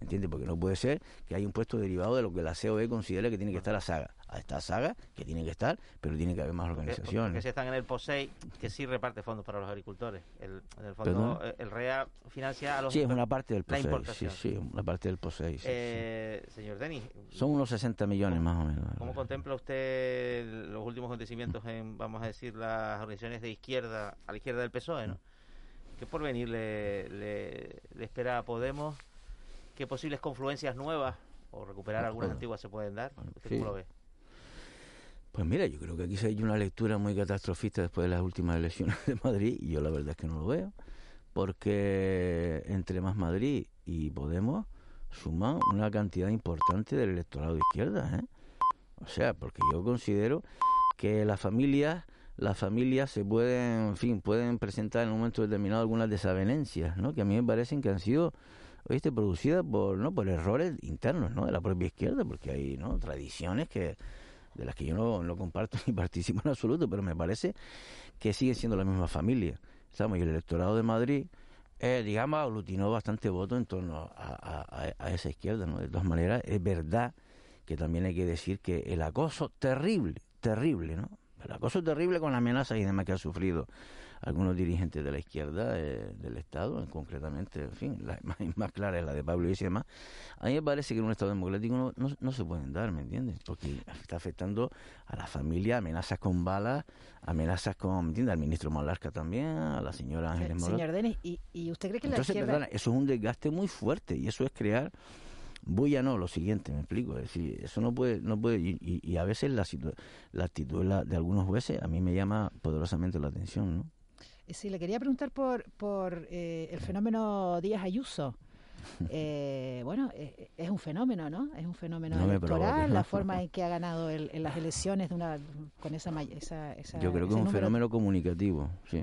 S19: ¿Entiendes? Porque no puede ser que haya un puesto derivado de lo que la COE considera que tiene que estar la saga. A esta saga, que tiene que estar, pero tiene que haber más
S21: Porque, porque si están en el POSEI, que sí reparte fondos para los agricultores. El, en el fondo, el REA financia a los
S19: Sí, es una parte del POSEI. Sí, sí, una parte del POSEI. sí, sí.
S21: Eh, Señor Denis,
S19: Son unos 60 millones más o menos.
S21: ¿cómo contempla usted los últimos acontecimientos en, vamos a decir, las organizaciones de izquierda, a la izquierda del PSOE, ¿no? ¿Qué porvenir le, le, le espera a Podemos qué posibles confluencias nuevas o recuperar algunas antiguas se pueden dar. ¿Usted
S19: sí.
S21: cómo lo ve?
S19: Pues mira, yo creo que aquí se ha hecho una lectura muy catastrofista después de las últimas elecciones de Madrid y yo la verdad es que no lo veo, porque entre Más Madrid y Podemos suman una cantidad importante del electorado de izquierda, ¿eh? O sea, porque yo considero que las familias las familias se pueden, en fin, pueden presentar en un momento determinado algunas desavenencias, ¿no? Que a mí me parecen que han sido, oíste, producidas por, ¿no? Por errores internos, ¿no? De la propia izquierda, porque hay, ¿no? Tradiciones que de las que yo no, no comparto ni participo en absoluto, pero me parece que siguen siendo la misma familia. Estamos y el electorado de Madrid, eh, digamos, aglutinó bastante voto en torno a, a- a esa izquierda, ¿no? De todas maneras, es verdad que también hay que decir que el acoso terrible, terrible, ¿no? El acoso terrible con amenazas y demás que han sufrido algunos dirigentes de la izquierda eh, del Estado, en concretamente, en fin, la más, más clara es la de Pablo y demás. A mí me parece que en un Estado democrático no, no, no se pueden dar, ¿me entiendes? Porque está afectando a la familia, amenazas con balas, amenazas con, ¿me entiendes? Al ministro Malarca también, a la señora Ángeles Morón.
S20: Señor Denis, ¿y, y usted cree que la
S19: Entonces,
S20: izquierda...
S19: perdona, eso es un desgaste muy fuerte y eso es crear bulla no, lo siguiente, me explico, es decir, eso no puede, no puede, y, y- y a veces la, situ- la actitud de, la- de algunos jueces a mí me llama poderosamente la atención, ¿no?
S20: Eh, Sí, le quería preguntar por, por eh, el fenómeno Díaz Ayuso. Eh, bueno, eh, es un fenómeno, ¿no? Es un fenómeno
S19: No
S20: electoral, la forma en que ha ganado el- en las elecciones de una con esa, esa, esa-
S19: Yo creo que es un
S20: número.
S19: fenómeno comunicativo, sí.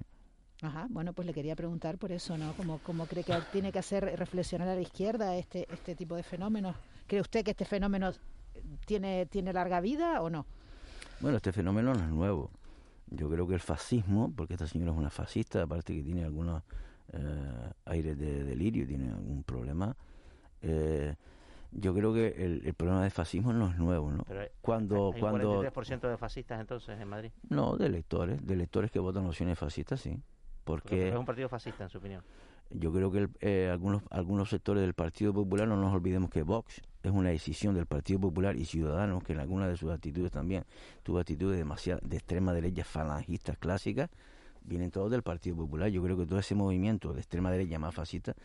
S20: Ajá, bueno, pues le quería preguntar por eso, ¿no? ¿Cómo, cómo cree que tiene que hacer reflexionar a la izquierda este, este tipo de fenómenos? ¿Cree usted que este fenómeno tiene, tiene larga vida o no?
S19: Bueno, este fenómeno no es nuevo. Yo creo que el fascismo, porque esta señora es una fascista, aparte que tiene algunos eh, aires de delirio, tiene algún problema, eh, yo creo que el, el problema del fascismo no es nuevo, ¿no?
S21: Pero
S19: cuando,
S21: hay
S19: cuando,
S21: un 43% de fascistas entonces en Madrid.
S19: no, de electores, de electores que votan opciones fascistas, sí, porque
S21: es un partido fascista en su opinión.
S19: yo creo que el- eh, algunos algunos sectores del Partido Popular no nos olvidemos que Vox es una decisión del Partido Popular y Ciudadanos que en algunas de sus actitudes también tuvo actitudes demasiado de extrema derecha falangistas clásicas vienen todos del Partido Popular. Yo creo que todo ese movimiento de extrema derecha más fascista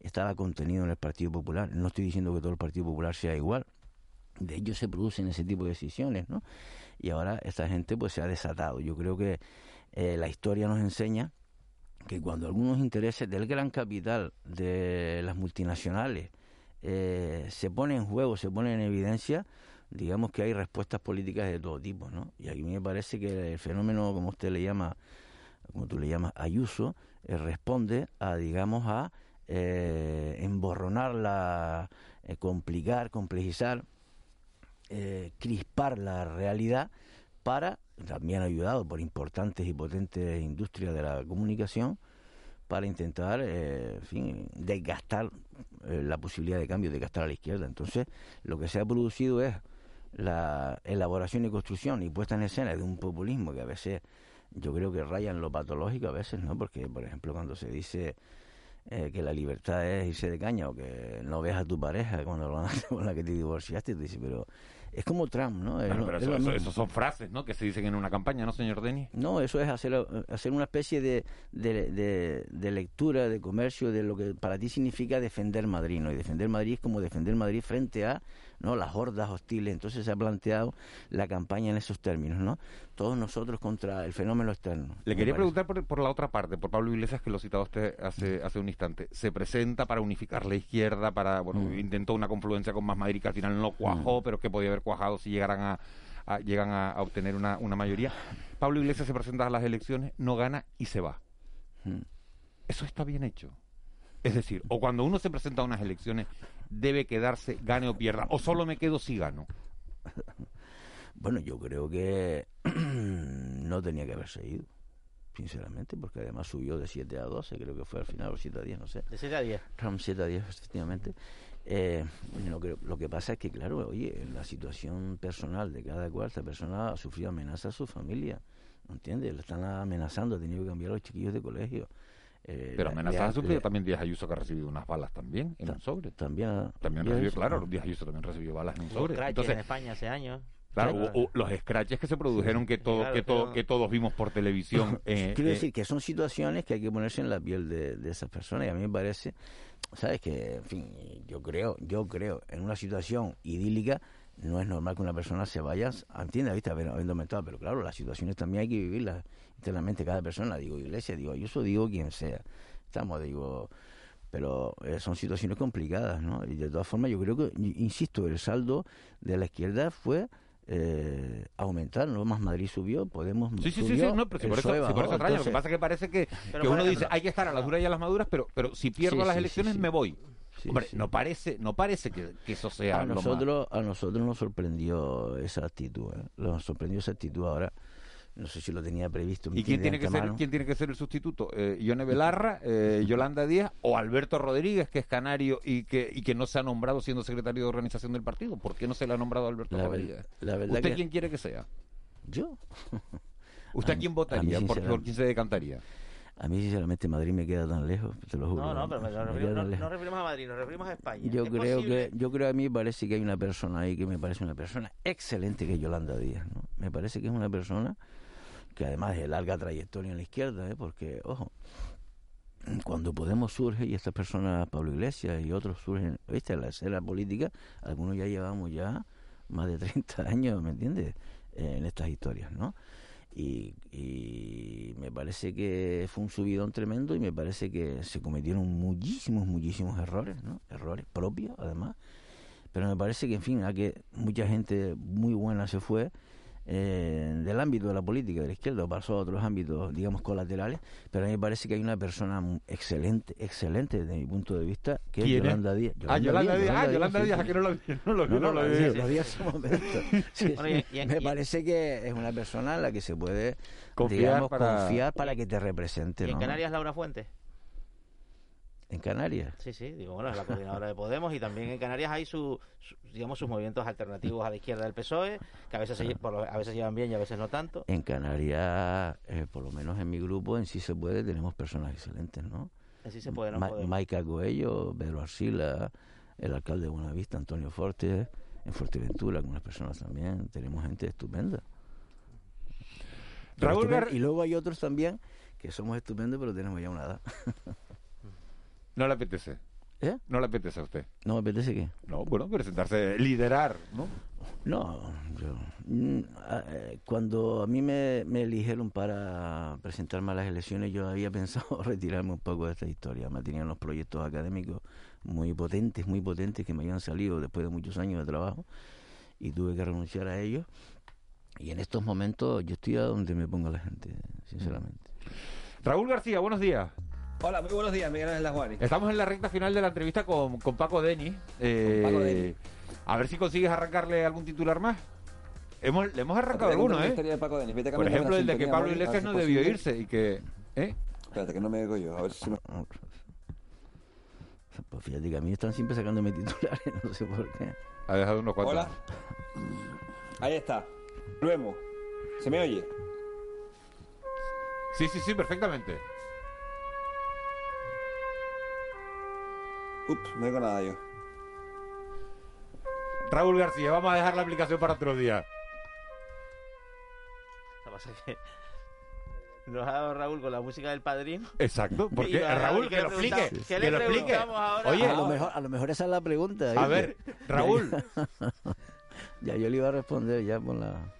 S19: estaba contenido en el Partido Popular. No estoy diciendo que todo el Partido Popular sea igual. De ellos se producen ese tipo de decisiones, ¿no? Y ahora esta gente pues se ha desatado. Yo creo que eh, la historia nos enseña que cuando algunos intereses del gran capital de las multinacionales eh, se ponen en juego, se ponen en evidencia, digamos que hay respuestas políticas de todo tipo, ¿no? Y a mí me parece que el fenómeno, como usted le llama, como tú le llamas, Ayuso, eh, responde a, digamos, a eh, emborronar la, eh, complicar, complejizar, crispar la realidad para, también ayudado por importantes y potentes industrias de la comunicación, para intentar, en fin, desgastar la posibilidad de cambio, desgastar a la izquierda. Entonces, lo que se ha producido es la elaboración y construcción y puesta en escena de un populismo que a veces yo creo que raya en lo patológico a veces, ¿no? Porque, por ejemplo, cuando se dice eh, que la libertad es irse de caña o que no veas a tu pareja cuando lo- con la que te divorciaste, tú dices, pero es como Trump, ¿no? Es
S1: Bueno, pero
S19: es
S1: eso, eso- eso son frases, ¿no? Que se dicen en una campaña, ¿no, señor Denis?
S19: No, eso es hacer, hacer una especie de, de, de- de lectura, de comercio, de lo que para ti significa defender Madrid, ¿no? Y defender Madrid es como defender Madrid frente a no las hordas hostiles. Entonces se ha planteado la campaña en esos términos, ¿no? Todos nosotros contra el fenómeno externo.
S1: Le quería
S19: parece.
S1: preguntar por, por la otra parte, por Pablo Iglesias, que lo citaba usted hace, hace un instante. Se presenta para unificar la izquierda, para bueno,
S19: Mm.
S1: intentó una confluencia con Más Madrid que al final no cuajó, pero que podía haber cuajado si llegaran a, a- llegan a, a obtener una, una mayoría. Pablo Iglesias se presenta a las elecciones, no gana y se va.
S19: Mm.
S1: Eso está bien hecho. Es decir, o cuando uno se presenta a unas elecciones, debe quedarse, gane o pierda, o solo me quedo si gano.
S19: Bueno, yo creo que no tenía que haberse ido, sinceramente, porque además subió de 7 a 12, creo que fue al final, o 7 a 10, no sé.
S21: De 7 a 10.
S19: Ram 7 a 10, efectivamente. Eh, lo, que, lo que pasa es que, claro, oye, en la situación personal de cada cual, esta persona ha sufrido amenazas a su familia, ¿no entiendes? Le están amenazando, ha tenido que cambiar a los chiquillos de colegio. Eh,
S1: Pero amenazas ha sufrido también Díaz Ayuso, que ha recibido unas balas también en un sobre.
S19: También, ha-
S1: También recibió,
S19: Ayuso,
S1: claro. Díaz Ayuso también recibió balas en un sobre. Entonces,
S21: en España hace años.
S1: Claro, los scratches que se produjeron que, todo,
S19: Claro,
S1: que, todo-
S19: pero-
S1: que todos vimos por televisión. eh,
S19: Quiero
S1: eh,
S19: decir que son situaciones que hay que ponerse en la piel de, de esas personas y a mí me parece, sabes que, en fin, yo creo, yo creo, en una situación idílica no es normal que una persona se vaya, entiende, viste, habiendo habiendo aumentado, pero claro, las situaciones también hay que vivirlas internamente cada persona, digo iglesia, digo yo, eso digo quien sea, estamos, digo, pero eh, son situaciones complicadas, ¿no? Y de todas formas yo creo que, insisto, el saldo de la izquierda fue eh, aumentar, ¿no? Más Madrid subió, Podemos
S1: Sí, sí, sí,
S19: subió,
S1: sí, no, pero si por eso,
S19: PSOE
S1: si por
S19: bajó,
S1: eso extraña. Lo que pasa es que parece que,
S19: Pero,
S1: que uno dice hay que estar a las duras y a las maduras, pero, pero si pierdo
S19: Sí,
S1: las
S19: sí,
S1: elecciones me voy.
S19: Sí,
S1: Hombre,
S19: sí.
S1: no parece, no parece que, que eso sea
S19: a
S1: lo más-
S19: nosotros a nosotros nos sorprendió esa actitud ¿eh? nos sorprendió esa actitud ahora no sé si lo tenía previsto
S1: ¿Y quién tiene, que ser, quién tiene que ser el sustituto? Eh, ¿Ione Belarra, eh, Yolanda Díaz o Alberto Rodríguez, que es canario y que, y que no se ha nombrado siendo secretario de organización del partido? ¿Por qué no se le ha nombrado a Alberto
S19: La
S1: Rodríguez?
S19: la verdad
S1: ¿Usted
S19: que-
S1: quién quiere que sea?
S19: yo
S1: ¿Usted a,
S19: A-
S1: quién
S19: mí,
S1: votaría? ¿Por, quién se decantaría?
S19: a mí sinceramente Madrid me queda tan lejos te lo juro
S21: No, no, pero nos
S19: me
S21: referimos,
S19: queda
S21: no, no referimos a Madrid, nos referimos a España.
S19: yo
S21: ¿Es
S19: creo
S21: posible?
S19: que yo creo a mí parece que hay una persona ahí que me parece una persona excelente que es Yolanda Díaz ¿no? me parece que es una persona que además de larga trayectoria en la izquierda ¿eh? porque ojo cuando Podemos surge y estas personas, Pablo Iglesias y otros surgen, viste, la escena política, algunos ya llevamos ya más de 30 años, ¿me entiendes? Eh, en estas historias, ¿no? Y, y me parece que fue un subidón tremendo y me parece que se cometieron muchísimos, muchísimos errores, ¿no? Errores propios, además. Pero me parece que, en fin, a que mucha gente muy buena se fue eh, del ámbito de la política de la izquierda, pasó a otros ámbitos, digamos, colaterales, pero a mí me parece que hay una persona excelente, excelente desde mi punto de vista, que es. Yolanda Díaz.
S1: Ah, Yolanda Díaz, ah, Yolanda Díaz,
S19: sí.
S1: que no lo vi, no lo vi,
S19: No,
S1: no
S19: no,
S1: lo vi.
S19: sí, lo vi hace un momento. Sí,
S21: Bueno,
S19: sí.
S21: y- y-
S19: me
S21: y-
S19: parece que es una persona en la que se puede
S1: Confiar
S19: digamos,
S1: para-
S19: confiar para que te represente.
S21: ¿Y en
S19: ¿no?
S21: Canarias Laura Fuentes?
S19: En Canarias.
S21: Sí, sí, digo, bueno, es la coordinadora de Podemos y también en Canarias hay su, su- digamos, sus movimientos alternativos a la izquierda del PSOE, que a veces, se, por lo- a veces llevan bien y a veces no tanto.
S19: En Canarias, eh, por lo menos en mi grupo, en sí se puede, tenemos personas excelentes, ¿no?
S21: Así se puede, no
S19: Ma-
S21: podemos.
S19: Maica Coello, Pedro Arcila, el alcalde de Buenavista, Antonio Forte, en Fuerteventura, algunas personas también, tenemos gente estupenda.
S1: Raúl
S19: estupenda. Y luego hay otros también que somos estupendos, pero tenemos ya una edad.
S1: No le apetece.
S19: ¿Eh?
S1: No le apetece a usted.
S19: ¿No me apetece qué?
S1: No, bueno, presentarse, liderar, ¿no?
S19: No, yo, mm, a- eh, cuando a mí me, me eligieron para presentarme a las elecciones, yo había pensado retirarme un poco de esta historia. Me tenían los proyectos académicos muy potentes, muy potentes, que me habían salido después de muchos años de trabajo y tuve que renunciar a ellos. Y en estos momentos yo estoy a donde me ponga la gente, sinceramente.
S1: Raúl García, buenos días.
S22: Hola, muy buenos días, Miguel Ángel Laguari.
S1: Estamos en la recta final de la entrevista con, con Paco Denis. Eh,
S22: Paco Denis.
S1: A ver si consigues arrancarle algún titular más. Hemos, le hemos arrancado alguno, ¿eh?
S22: historia de Paco Denis. Vete
S1: Por ejemplo, el de que Pablo Iglesias
S22: si
S1: no debió
S22: posible.
S1: irse y que... ¿eh?
S22: Espérate, que no me oigo yo. A ver si me...
S19: Pues fíjate que a mí están siempre sacándome titulares, no sé por qué.
S1: Ha dejado unos cuantos.
S22: Hola. Ahí está. Luego. ¿Se me oye?
S1: Sí, sí, sí, perfectamente.
S22: Ups, no oigo nada yo.
S1: Raúl García, vamos a dejar la aplicación para otro día.
S21: Lo que pasa es que nos ha dado Raúl con la música del padrino.
S1: Exacto, porque
S21: a
S1: Raúl,
S21: ¿qué
S1: que
S21: le
S1: lo explique, que
S21: le
S1: lo explique. Oye,
S19: a, lo mejor, a lo mejor esa es la pregunta.
S1: A
S19: ¿viste?
S1: ver, Raúl.
S19: ya yo le iba a responder ya por la...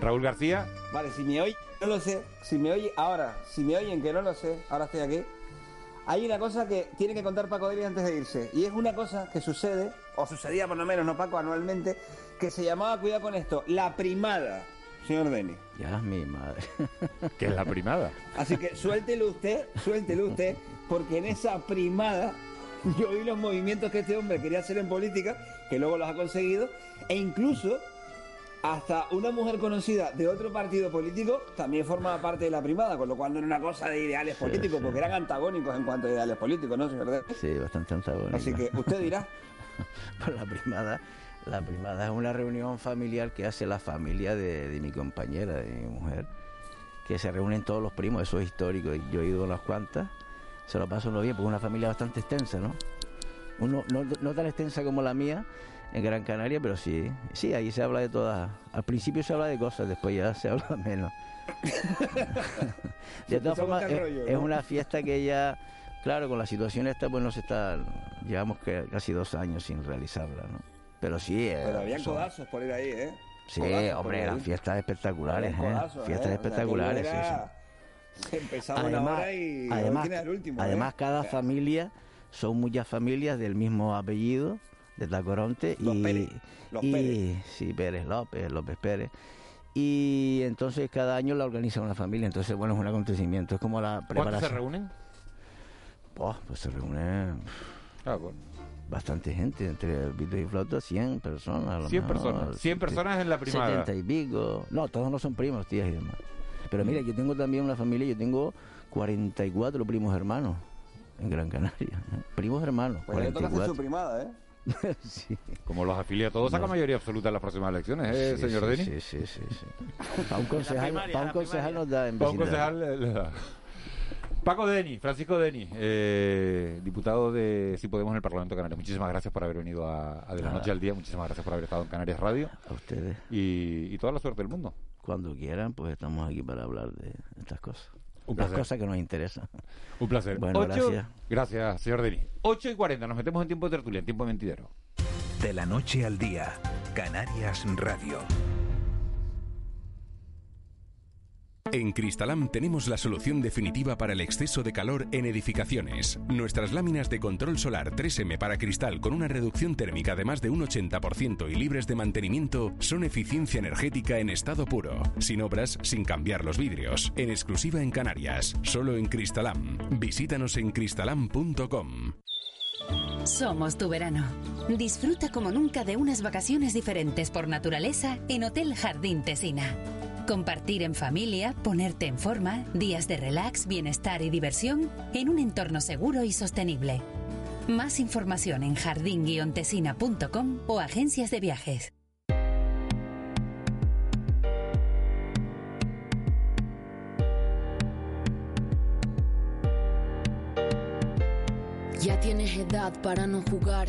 S1: Raúl García.
S22: Vale, si me oye, no lo sé. Si me oye, ahora, si me oyen, que no lo sé, ahora estoy aquí. Hay una cosa que tiene que contar Paco Denis antes de irse. Y es una cosa que sucede, o sucedía por lo menos, no Paco, anualmente, que se llamaba, cuidado con esto, la primada, señor Denis.
S19: Ya, mi madre.
S1: que es la primada?
S22: Así que suéltelo usted, suéltelo usted, porque en esa primada yo vi los movimientos que este hombre quería hacer en política, que luego los ha conseguido, e incluso hasta una mujer conocida de otro partido político también formaba parte de la primada, con lo cual no era una cosa de ideales políticos, porque eran antagónicos en cuanto a ideales políticos, ¿no, señor?
S19: Sí, bastante antagónico.
S22: Así que usted dirá.
S19: Pues la primada, la primada es una reunión familiar que hace la familia de, de mi compañera, de mi mujer, que se reúnen todos los primos, eso es histórico, yo he ido a unas cuantas, se lo paso uno bien, porque es una familia bastante extensa, ¿no? Uno, no, no tan extensa como la mía en Gran Canaria, pero sí, sí, ahí se habla de todas. Al principio se habla de cosas, después ya se habla menos. de todas formas, es, es una fiesta que ya, claro, con la situación esta, pues no se está, llevamos casi dos años sin realizarla, ¿no? Pero sí, eh,
S22: Pero habían
S19: son-
S22: codazos por ir ahí, ¿eh?
S19: Sí,
S22: Codazos
S19: hombre, eran fiestas espectaculares, ¿eh?
S22: codazos,
S19: Fiestas
S22: ¿eh? O sea,
S19: espectaculares, sí, sí.
S22: era- una hora y
S19: además,
S22: el último.
S19: además
S22: ¿eh?
S19: cada familia son muchas familias del mismo apellido de Tacoronte
S22: Los
S19: y,
S22: Pérez, los
S19: y-
S22: Pérez.
S19: sí Pérez López López Pérez y entonces cada año la organiza una familia entonces bueno es un acontecimiento es como la
S1: ¿Cuántos
S19: preparación
S1: se reúnen?
S19: Oh, pues se reúne
S1: Ah, bueno.
S19: bastante gente entre Vito y Flauta 100 personas a lo
S1: 100
S19: mejor,
S1: personas. 100 personas en la primada.
S19: 70 y pico no todos no son primos tías y demás pero mira yo tengo también una familia yo tengo 44 primos hermanos en Gran Canaria ¿eh? primos hermanos
S22: Pues le toca hacer
S19: 44
S22: su primada, ¿eh?
S19: sí.
S1: Como los afilia todos, saca
S19: No.
S1: mayoría absoluta en las próximas elecciones, ¿eh,
S19: Sí,
S1: señor
S19: sí,
S1: Denis?
S19: Sí, sí, sí. sí. Para un concejal,
S1: primaria,
S19: pa' un concejal nos da en
S1: Pa' un concejal le- le da. Paco Deni, Francisco Deni, eh, diputado de Si Podemos en el Parlamento Canario. Muchísimas gracias por haber venido a, a De la
S19: Nada.
S1: Noche al Día. Muchísimas gracias por haber estado en Canarias Radio.
S19: A ustedes.
S1: Y, y toda la suerte del mundo.
S19: Cuando quieran, pues estamos aquí para hablar de estas cosas.
S1: Un
S19: Las cosas que nos interesan.
S1: Un placer.
S19: Bueno,
S1: Ocho-
S19: gracias.
S1: Gracias, señor Deni. 8 y 40, nos metemos en tiempo de tertulia, en tiempo de mentidero.
S18: De la noche al día, Canarias Radio.
S12: En Cristalam tenemos la solución definitiva para el exceso de calor en edificaciones. Nuestras láminas de control solar 3M para cristal con una reducción térmica de más de un 80% y libres de mantenimiento son eficiencia energética en estado puro, sin obras, sin cambiar los vidrios, en exclusiva en Canarias, solo en Cristalam. Visítanos en cristalam.com.
S23: Somos tu verano. Disfruta como nunca de unas vacaciones diferentes por naturaleza en Hotel Jardín Tesina. Compartir en familia, ponerte en forma, días de relax, bienestar y diversión en un entorno seguro y sostenible. Más información en jardín-tesina.com o agencias de viajes.
S24: Ya tienes edad para no jugar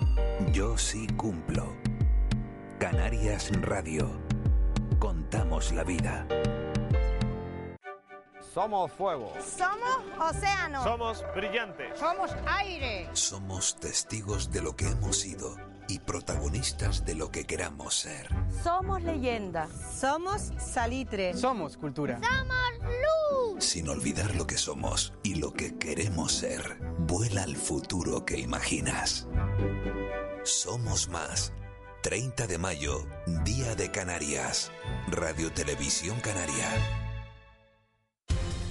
S18: Yo sí cumplo. Canarias Radio. Contamos la vida.
S25: Somos fuego.
S26: Somos océano.
S25: Somos brillantes.
S26: Somos aire.
S10: Somos testigos de lo que hemos sido y protagonistas de lo que queramos ser.
S26: Somos leyenda. Somos salitre.
S25: Somos cultura.
S26: Somos luz.
S10: Sin olvidar lo que somos y lo que queremos ser, vuela al futuro que imaginas. Somos más. 30 de mayo, Día de Canarias. Radio Televisión Canaria.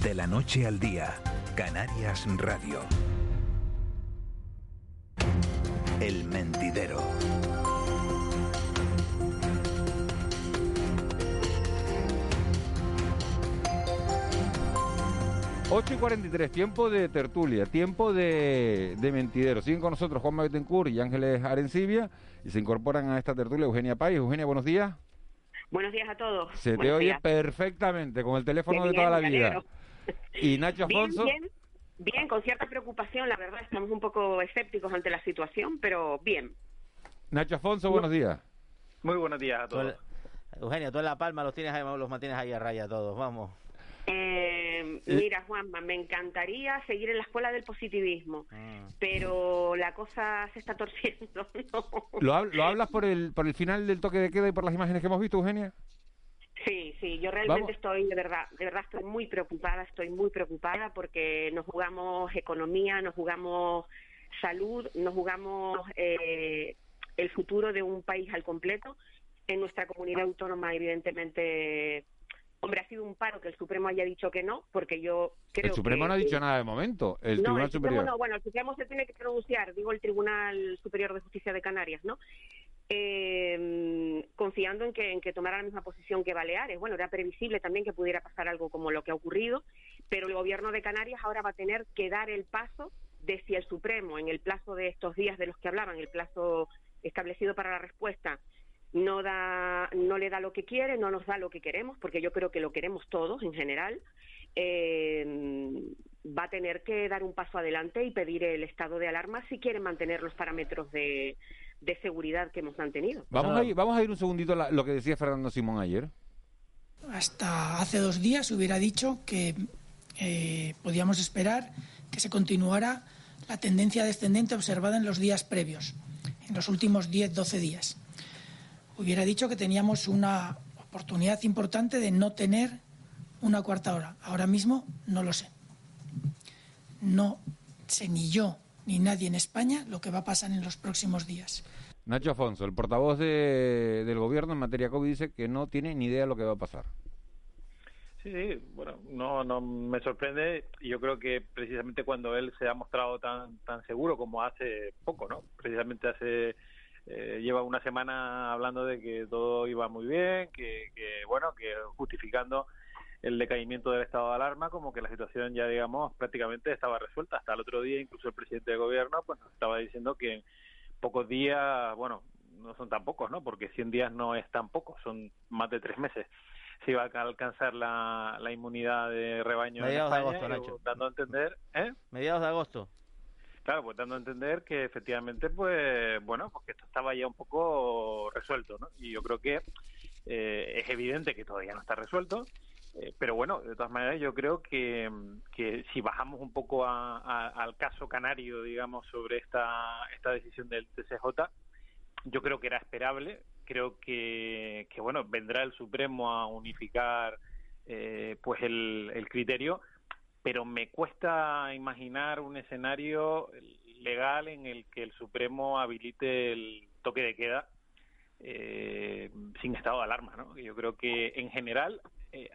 S18: De la noche al día, Canarias Radio. El mentidero.
S1: Ocho y 43, tiempo de tertulia, tiempo de, de mentidero. Siguen con nosotros Juan Betancourt y Ángeles Arencibia y se incorporan a esta tertulia Eugenia Pais. Eugenia, buenos días.
S27: Buenos días a todos.
S1: Se te oye
S27: días.
S1: perfectamente con el teléfono de toda la vida. Y Nacho Afonso,
S27: bien, bien, con cierta preocupación, la verdad, estamos un poco escépticos ante la situación, pero bien.
S1: Nacho Afonso, buenos días.
S25: Muy buenos días a
S21: en- Eugenio, tú en La Palma los tienes ahí, los mantienes ahí a raya todos, vamos.
S27: Eh,
S21: Eh.
S27: Mira, Juanma, me encantaría seguir en la escuela del positivismo,
S21: Ah.
S27: pero la cosa se está torciendo. ¿no?
S1: ¿Lo, hab- lo hablas por el, por el final del toque de queda y por las imágenes que hemos visto, Eugenia?
S27: Sí, sí, yo realmente
S1: Vamos.
S27: estoy, de verdad, de verdad estoy muy preocupada, estoy muy preocupada porque nos jugamos economía, nos jugamos salud, nos jugamos eh, el futuro de un país al completo. En nuestra comunidad autónoma, evidentemente, Hombre, ha sido un paro que el Supremo haya dicho que no, porque yo creo
S1: el Supremo
S27: que-
S1: no ha dicho nada de momento. El
S27: no,
S1: Tribunal
S27: el Supremo no, bueno, el Supremo se tiene que pronunciar, digo el Tribunal Superior de Justicia de Canarias, ¿no? Eh, confiando en que, en que tomara la misma posición que Baleares. Bueno, era previsible también que pudiera pasar algo como lo que ha ocurrido, pero el gobierno de Canarias ahora va a tener que dar el paso de si el Supremo, en el plazo de estos días de los que hablaban, el plazo establecido para la respuesta, no da no le da lo que quiere, no nos da lo que queremos, porque yo creo que lo queremos todos en general, eh, va a tener que dar un paso adelante y pedir el estado de alarma si quiere mantener los parámetros de, de seguridad que hemos mantenido.
S1: Vamos, a ir, vamos a ir un segundito a la- lo que decía Fernando Simón ayer.
S28: hasta hace dos días hubiera dicho que eh, podíamos esperar que se continuara la tendencia descendente observada en los días previos, en los últimos 10-12 días. Hubiera dicho que teníamos una oportunidad importante de no tener una cuarta hora. Ahora mismo no lo sé. No sé ni yo ni nadie en España lo que va a pasar en los próximos días.
S1: Nacho Afonso, el portavoz de- del gobierno en materia COVID, dice que no tiene ni idea de lo que va a pasar.
S25: Sí, sí, bueno, no, no me sorprende. y Yo creo que precisamente cuando él se ha mostrado tan, tan seguro como hace poco, ¿no? Precisamente hace eh, lleva una semana hablando de que todo iba muy bien, que, que bueno, que justificando el decaimiento del estado de alarma, como que la situación ya, digamos, prácticamente estaba resuelta. Hasta el otro día, incluso el presidente del gobierno, pues nos estaba diciendo que en pocos días, bueno, no son tan pocos, ¿no? Porque 100 días no es tan poco, son más de tres meses. Se iba a alcanzar la, la inmunidad de rebaño
S21: Mediados de
S25: en España,
S21: agosto,
S25: y
S21: Nacho.
S25: dando a entender, ¿eh?
S21: Mediados de agosto.
S25: Claro, pues dando a entender que efectivamente, pues, bueno, pues que esto estaba ya un poco resuelto, ¿no? Y yo creo que eh, es evidente que todavía no está resuelto, eh, pero bueno, de todas maneras yo creo que, que si bajamos un poco a- a- al caso canario, digamos, sobre esta, esta decisión del TCJ, yo creo que era esperable, creo que, que bueno, vendrá el Supremo a unificar eh, pues el, el criterio, pero me cuesta imaginar un escenario legal en el que el Supremo habilite el toque de queda eh, sin estado de alarma. ¿no? Yo creo que en general, eh,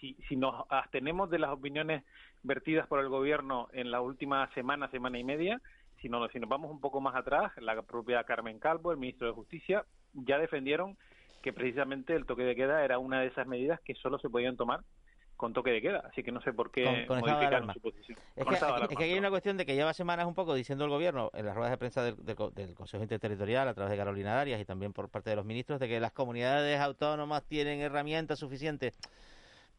S25: si, si nos abstenemos de las opiniones vertidas por el gobierno en la última semana, semana y media, si, no, si nos vamos un poco más atrás, la propia Carmen Calvo, el ministro de Justicia, ya defendieron que precisamente el toque de queda era una de esas medidas que solo se podían tomar con toque de queda, así que no sé por qué
S21: Con- con estado de
S25: modificaron
S21: alarma.
S25: su posición.
S21: Es
S25: Con
S21: que, es que aquí hay una cuestión de que lleva semanas un poco diciendo el gobierno en las ruedas de prensa del, del del Consejo Interterritorial a través de Carolina Darias y también por parte de los ministros de que las comunidades autónomas tienen herramientas suficientes,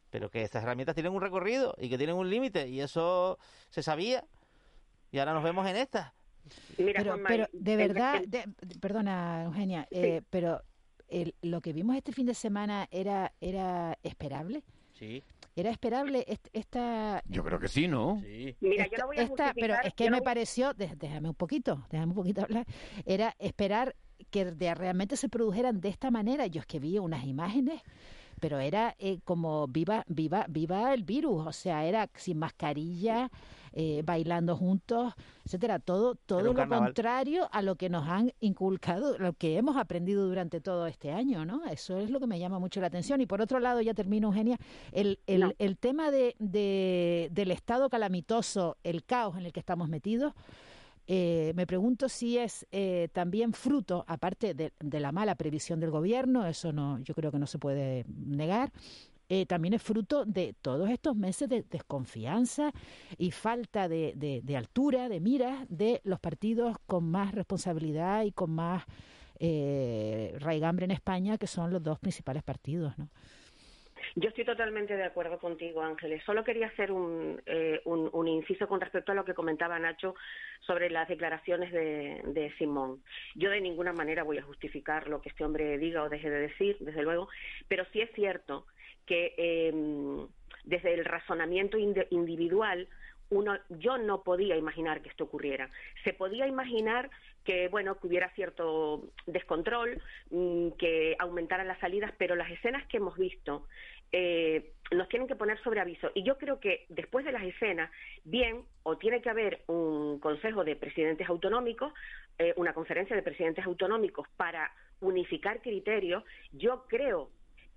S21: pero que estas herramientas tienen un recorrido y que tienen un límite y eso se sabía y ahora nos vemos en esta.
S27: Mira,
S20: pero, pero de verdad, de- perdona Eugenia, eh, pero el- lo que vimos este fin de semana era era esperable.
S21: Sí.
S20: Era esperable est- esta
S1: Yo creo que sí, ¿no?
S27: Mira,
S20: esta,
S27: yo no voy a
S20: esta- pero es que
S27: no
S20: me
S27: voy-
S20: pareció, dé- déjame un poquito, déjame un poquito hablar, era esperar que de- realmente se produjeran de esta manera. Yo es que vi unas imágenes, pero era eh, como viva, viva, viva el virus, o sea, era sin mascarilla, eh, bailando juntos, etcétera, todo, todo lo
S21: carnaval.
S20: contrario a lo que nos han inculcado, lo que hemos aprendido durante todo este año, ¿no? Eso es lo que me llama mucho la atención. Y por otro lado, ya termino, Eugenia, el, el,
S27: No.
S20: el tema de, de- del estado calamitoso, el caos en el que estamos metidos, eh, me pregunto si es eh, también fruto, aparte de, la mala previsión del gobierno, eso no, yo creo que no se puede negar, eh, también es fruto de todos estos meses de desconfianza y falta de, de- de altura, de miras de los partidos con más responsabilidad y con más eh, raigambre en España, que son los dos principales partidos, ¿no?
S27: Yo estoy totalmente de acuerdo contigo, Ángeles. Solo quería hacer un, eh, un, inciso con respecto a lo que comentaba Nacho sobre las declaraciones de, de Simón. Yo de ninguna manera voy a justificar lo que este hombre diga o deje de decir, desde luego, pero sí es cierto que eh, desde el razonamiento individual uno, yo no podía imaginar que esto ocurriera. Se podía imaginar que bueno que hubiera cierto descontrol, mm, que aumentaran las salidas, pero las escenas que hemos visto eh, nos tienen que poner sobre aviso. Y yo creo que después de las escenas, bien, o tiene que haber un consejo de presidentes autonómicos, eh, una conferencia de presidentes autonómicos para unificar criterios. Yo creo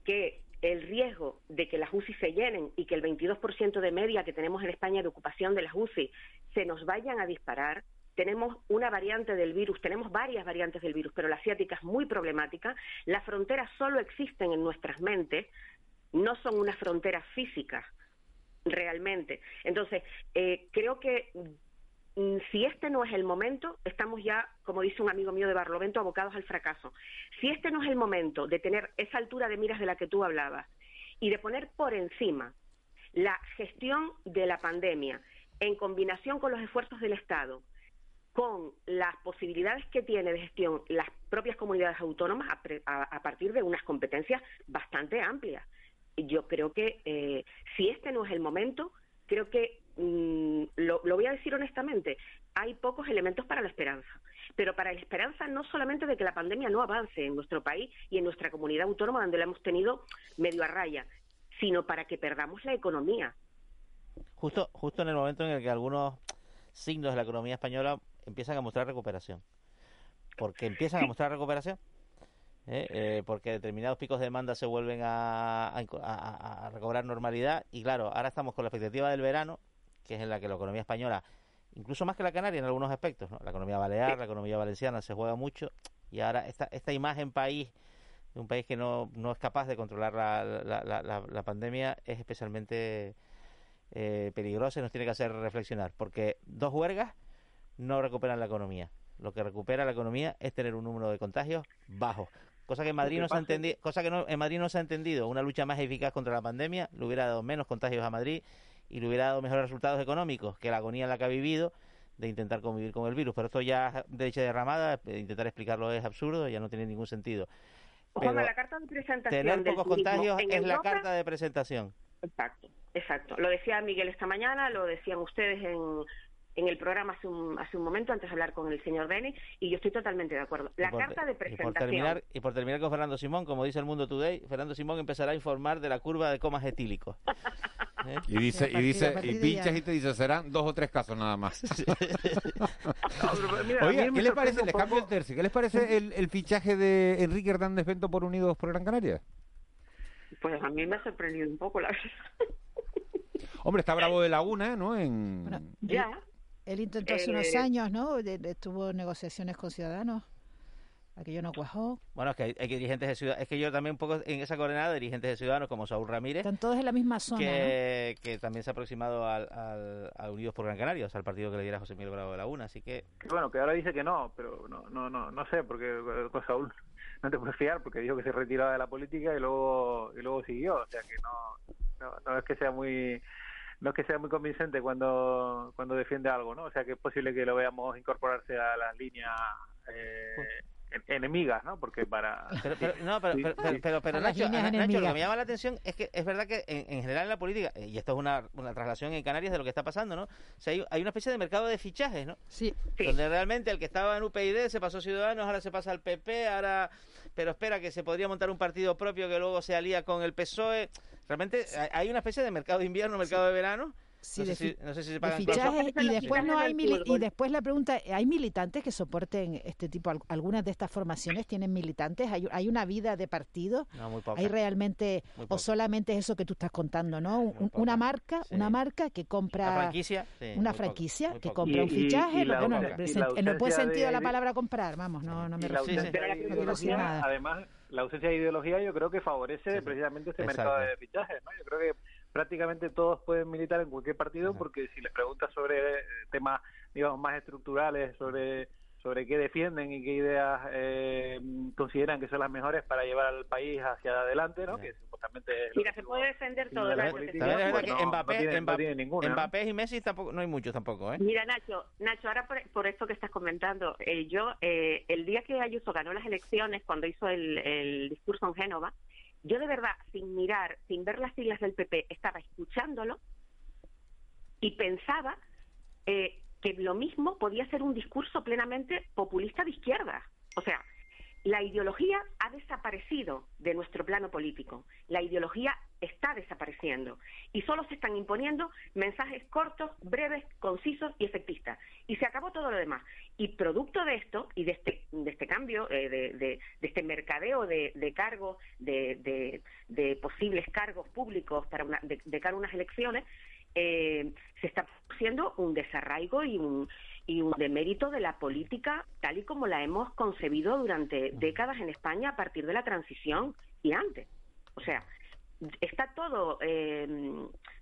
S27: que el riesgo de que las UCI se llenen y que el 22% de media que tenemos en España de ocupación de las UCI se nos vayan a disparar, tenemos una variante del virus, tenemos varias variantes del virus, pero la asiática es muy problemática. Las fronteras solo existen en nuestras mentes, no son unas fronteras físicas realmente. Entonces, eh, creo que mm, si este no es el momento, estamos ya, como dice un amigo mío de Barlovento, abocados al fracaso. Si este no es el momento de tener esa altura de miras de la que tú hablabas y de poner por encima la gestión de la pandemia en combinación con los esfuerzos del Estado, con las posibilidades que tiene de gestión las propias comunidades autónomas a partir de unas competencias bastante amplias. Yo creo que eh, si este no es el momento, creo que, mm, lo, lo voy a decir honestamente, hay pocos elementos para la esperanza. Pero para la esperanza no solamente de que la pandemia no avance en nuestro país y en nuestra comunidad autónoma donde la hemos tenido medio a raya, sino para que perdamos la economía.
S21: Justo, justo en el momento en el que algunos signos de la economía española empiezan a mostrar recuperación. Porque empiezan a mostrar recuperación. ¿Eh? Eh, porque determinados picos de demanda se vuelven a, a recobrar normalidad. Y claro, ahora estamos con la expectativa del verano, que es en la que la economía española, incluso más que la canaria en algunos aspectos, ¿no? la economía balear, la economía valenciana se juega mucho. Y ahora esta, esta imagen país, de un país que no, no es capaz de controlar la, la, la- la- la pandemia, es especialmente eh, peligrosa y nos tiene que hacer reflexionar. Porque dos huelgas no recuperan la economía. Lo que recupera la economía es tener un número de contagios bajo. Cosa que en Madrid no se ha entendido, cosa que no, en Madrid no se ha entendido. Una lucha más eficaz contra la pandemia le hubiera dado menos contagios a Madrid y le hubiera dado mejores resultados económicos que la agonía en la que ha vivido de intentar convivir con el virus. Pero esto ya de leche derramada, eh, intentar explicarlo es absurdo, ya no tiene ningún sentido. Pero
S27: la carta de presentación
S21: tener pocos contagios
S27: en
S21: es la carta de presentación.
S27: Exacto, exacto. Lo decía Miguel esta mañana, lo decían ustedes en, en el programa hace un, hace un momento, antes de hablar con el señor Beni, y yo estoy totalmente de acuerdo. La
S21: por-
S27: carta de
S21: y por
S27: presentación.
S21: terminar y por terminar con Fernando Simón, como dice el Mundo Today, Fernando Simón empezará a informar de la curva de comas etílicos. ¿Eh?
S1: Y dice, y dice, y pinchas
S21: ya.
S1: y te dice, serán dos o tres casos nada más.
S25: mira,
S1: Oiga, ¿qué les parece? Les cambio el tercio. ¿Qué les parece el, el fichaje de Enrique Hernández Bento por Unidos por Gran Canaria?
S27: Pues a mí me ha sorprendido un poco, la verdad.
S1: Hombre, está Bravo de Laguna, ¿no? En...
S27: Ya.
S20: Él intentó hace
S27: Eh,
S20: unos años, ¿no? De, de- tuvo negociaciones con Ciudadanos. Aquello no cuajó.
S21: Bueno, es que hay, hay dirigentes de ciudad, es que yo también un poco en esa coordenada dirigentes de ciudadanos como Saúl Ramírez
S20: Están todos en la misma zona,
S21: que, que también se ha aproximado al, al- a Unidos por Gran Canaria, o sea, al partido que le diera José Miguel Bravo de Laguna, así que
S25: Bueno, que ahora dice que no, pero no, no, no, no sé, porque eh, con Saúl no te puedes fiar, porque dijo que se retiraba de la política y luego y luego siguió, o sea que no, no, no es que sea muy no es que sea muy convincente cuando cuando defiende algo, ¿no? O sea que es posible que lo veamos incorporarse a las líneas eh, en- enemigas, ¿no? Porque para
S21: Pero, pero- no, pero,
S25: Sí,
S21: pero,
S25: sí.
S21: pero, pero, Nacho, Nacho, lo que me llama la atención es que es verdad que en, en general en la política, eh, y esto es una, una traslación en Canarias de lo que está pasando, ¿no? O sea, hay, hay una especie de mercado de fichajes, ¿no?
S20: Sí.
S21: Donde realmente el que estaba en UPyD se pasó a Ciudadanos, ahora se pasa al PP, ahora... Pero espera, que se podría montar un partido propio que luego se alía con el PSOE. Realmente hay- hay una especie de mercado de invierno, mercado de verano.
S20: Sí,
S21: no,
S20: de
S21: sé si,
S20: fi-
S21: no sé si se
S20: de
S21: pagan
S20: fichajes y después no hay y después la pregunta hay militantes que soporten este tipo al- algunas de estas formaciones tienen militantes hay, hay una vida de partido
S21: No, muy poca.
S20: hay realmente
S21: Muy
S20: o solamente es eso que tú estás contando no Un- una marca una marca que compra
S21: Una franquicia, sí,
S20: una
S21: poca,
S20: franquicia que compra
S25: Y-
S20: un
S25: y-
S20: fichaje
S25: y la
S20: bueno, en
S25: y
S20: el buen sentido de la palabra comprar vamos no no me
S25: y
S20: refiero nada.
S25: además, la ausencia de ideología yo creo que favorece precisamente este
S21: Exacto.
S25: mercado de fichajes, ¿no? Yo creo que prácticamente todos pueden militar en cualquier partido porque si les preguntas sobre eh, temas, digamos, más estructurales, sobre sobre qué defienden y qué ideas eh, consideran que son las mejores para llevar al país hacia adelante, ¿no? Que supuestamente
S27: Mira, se puede defender
S25: de
S27: todo.
S25: la
S27: Nacho,
S25: política,
S21: También es verdad
S25: pues
S21: que
S25: no-
S21: Mbappé,
S25: no tiene- no
S21: Mbappé,
S25: tiene ninguna, ¿no?
S21: Mbappé y Messi tampoco, no hay muchos tampoco, ¿eh?
S27: Mira, Nacho, Nacho, ahora por, por esto que estás comentando, eh, yo, eh, el día que Ayuso ganó las elecciones, cuando hizo el, el discurso en Génova, yo de verdad, sin mirar, sin ver las siglas del PP, estaba escuchándolo y pensaba eh, que lo mismo podía ser un discurso plenamente populista de izquierda. O sea, la ideología ha desaparecido de nuestro plano político. La ideología está desapareciendo y solo se están imponiendo mensajes cortos, breves, concisos y efectistas. Y se acabó todo lo demás. Y producto de esto y de este, de este cambio, eh, de, este mercadeo de, cargos, de, posibles cargos públicos para una, de, de cara a unas elecciones, eh, se está produciendo un desarraigo y un, y un demérito de la política tal y como la hemos concebido durante décadas en España a partir de la transición y antes. O sea, está todo eh,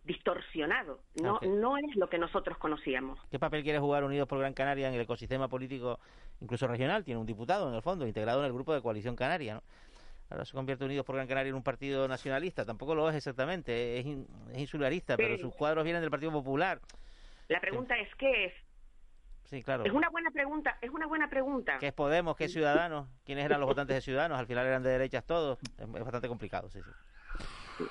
S27: distorsionado, no, no es lo que nosotros conocíamos.
S21: ¿Qué papel quiere jugar Unidos por Gran Canaria en el ecosistema político, incluso regional? Tiene un diputado, en el fondo, integrado en el grupo de Coalición Canaria, ¿no? Ahora se convierte Unidos por Gran Canaria en un partido nacionalista. Tampoco lo es exactamente, es, in- es insularista, pero sus cuadros vienen del Partido Popular.
S27: La pregunta es qué es.
S21: Sí, claro.
S27: Es una buena pregunta, es una buena pregunta.
S21: ¿Qué es Podemos? ¿Qué es Ciudadanos? ¿Quiénes eran los votantes de Ciudadanos? Al final eran de derechas todos. Es, es bastante complicado, sí, sí.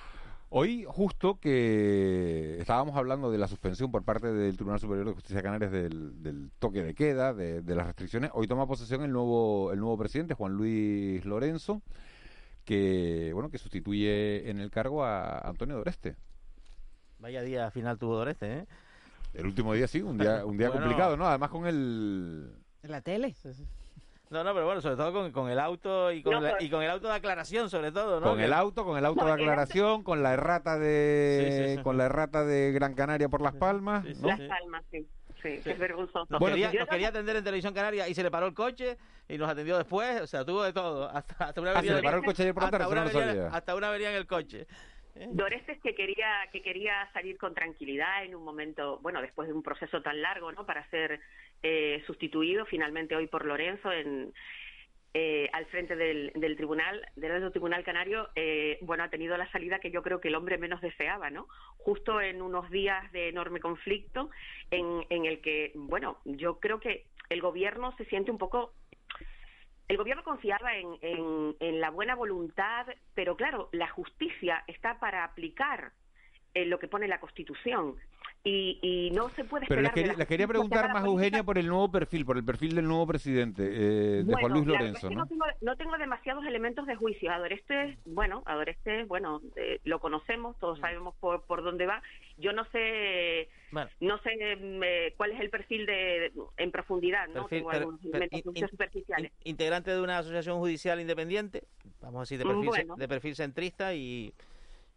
S1: Hoy, justo que estábamos hablando de la suspensión por parte del Tribunal Superior de Justicia de Canarias del, del toque de queda, de, de las restricciones, hoy toma posesión el nuevo, el nuevo presidente, Juan Luis Lorenzo, que bueno que sustituye en el cargo a Antonio Doreste.
S21: Vaya día final tuvo Doreste, ¿eh?
S1: El último día sí, un día, un día
S21: Bueno.
S1: complicado, ¿no? Además con el...
S20: ¿En la tele?
S21: No, no, pero bueno, sobre todo con, con el auto y con,
S27: No,
S21: la- y con el auto de aclaración, sobre todo, ¿no?
S1: Con el auto, con el auto
S27: No,
S1: de aclaración, con la errata de
S21: Sí, sí, sí.
S1: con la errata de Gran Canaria por Las Palmas, ¿no?
S27: Las palmas, sí. Sí, es vergonzoso.
S21: Nos,
S1: Bueno,
S21: quería,
S27: yo
S21: nos
S27: no-
S21: quería atender en Televisión Canaria y se le paró el coche y nos atendió después. O sea, tuvo de todo. Hasta, hasta una
S1: Ah, se le paró el coche ayer por la
S21: hasta
S1: tarde,
S21: una
S1: no
S21: avería-
S1: sabía.
S21: hasta una avería en el coche.
S27: Dorestes que quería que quería salir con tranquilidad en un momento, bueno, después de un proceso tan largo, ¿no? Para ser eh, sustituido finalmente hoy por Lorenzo en eh, al frente del, del tribunal, del tribunal canario, eh, bueno, ha tenido la salida que yo creo que el hombre menos deseaba, ¿no? Justo en unos días de enorme conflicto en, en el que, bueno, yo creo que el gobierno se siente un poco el gobierno confiaba en, en- en la buena voluntad, pero claro, la justicia está para aplicar eh, lo que pone la Constitución y, y no se puede
S1: Pero
S27: esperar
S1: quería,
S27: la
S1: les quería preguntar más. Eugenia, por el nuevo perfil, por el perfil del nuevo presidente, eh, de
S27: Bueno,
S1: Juan Luis Lorenzo,
S27: es que
S1: ¿no?
S27: no tengo, no tengo demasiados elementos de juicio. Adoreste, bueno, Adoreste, bueno, eh, lo conocemos, todos sabemos por, por dónde va. Yo no sé,
S21: Bueno.
S27: no sé mm, eh, cuál es el perfil de, en profundidad, ¿no?
S21: Perfil-
S27: tengo
S21: per-
S27: algunos
S21: per-
S27: elementos
S21: in-
S27: de juicio
S21: in-
S27: superficiales.
S21: in- integrante de una asociación judicial independiente, vamos a decir, de
S27: Mm,
S21: perfil,
S27: bueno.
S21: de perfil centrista y,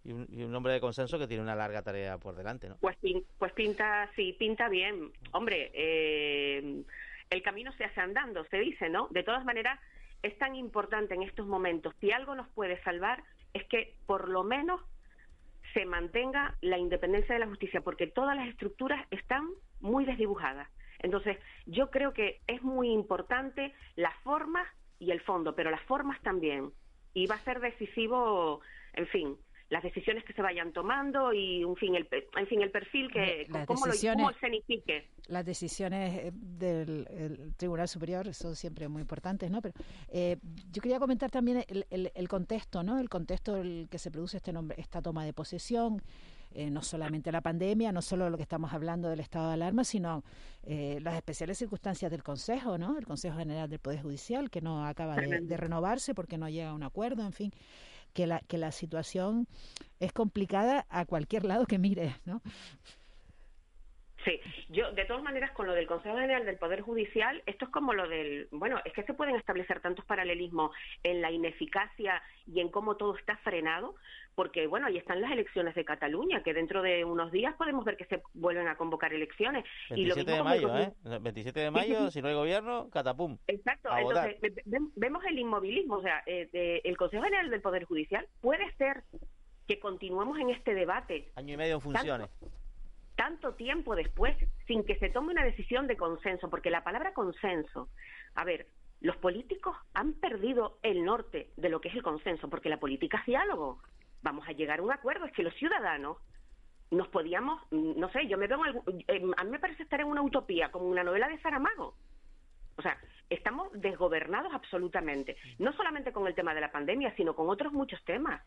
S21: y un, y un hombre de consenso que tiene una larga tarea por delante, ¿no?
S27: Pues, pues pinta, sí, pinta bien. Hombre, eh, el camino se hace andando, se dice, ¿no? De todas maneras, es tan importante en estos momentos, si algo nos puede salvar, es que por lo menos se mantenga la independencia de la justicia, porque todas las estructuras están muy desdibujadas. Entonces, yo creo que es muy importante las formas y el fondo, pero las formas también. Y va a ser decisivo, en fin, las decisiones que se vayan tomando y, en fin, el, en fin, el perfil que,
S20: Las
S27: cómo, lo, cómo se.
S20: Las decisiones eh, del el Tribunal Superior son siempre muy importantes, ¿no? Pero eh, yo quería comentar también el, el- el contexto, ¿no? El contexto en el que se produce este nombre, esta toma de posesión, eh, no solamente la pandemia, no solo lo que estamos hablando del estado de alarma, sino eh, las especiales circunstancias del Consejo, ¿no? El Consejo General del Poder Judicial, que no acaba de renovarse porque no llega a un acuerdo, en fin, que la, que la situación es complicada a cualquier lado que mires, ¿no?
S27: Sí, yo de todas maneras con lo del Consejo General del Poder Judicial, esto es como lo del, bueno, es que se pueden establecer tantos paralelismos en la ineficacia y en cómo todo está frenado, porque bueno, ahí están las elecciones de Cataluña, que dentro de unos días podemos ver que se vuelven a convocar elecciones. y lo
S21: 27
S27: mismo
S21: de
S27: con
S21: mayo,
S27: el-
S21: ¿eh? El 27 de mayo, si no hay gobierno, catapum.
S27: Exacto,
S21: A votar.
S27: entonces ve- vemos el inmovilismo, o sea, eh, de- el Consejo General del Poder Judicial puede ser que continuemos en este debate
S21: Año y medio en funciones.
S27: tanto tiempo después sin que se tome una decisión de consenso, porque la palabra consenso, a ver, los políticos han perdido el norte de lo que es el consenso, porque la política es diálogo. Vamos a llegar a un acuerdo, es que los ciudadanos nos podíamos, no sé, yo me veo en eh, a mí me parece estar en una utopía, como una novela de Saramago. O sea, estamos desgobernados absolutamente, no solamente con el tema de la pandemia, sino con otros muchos temas.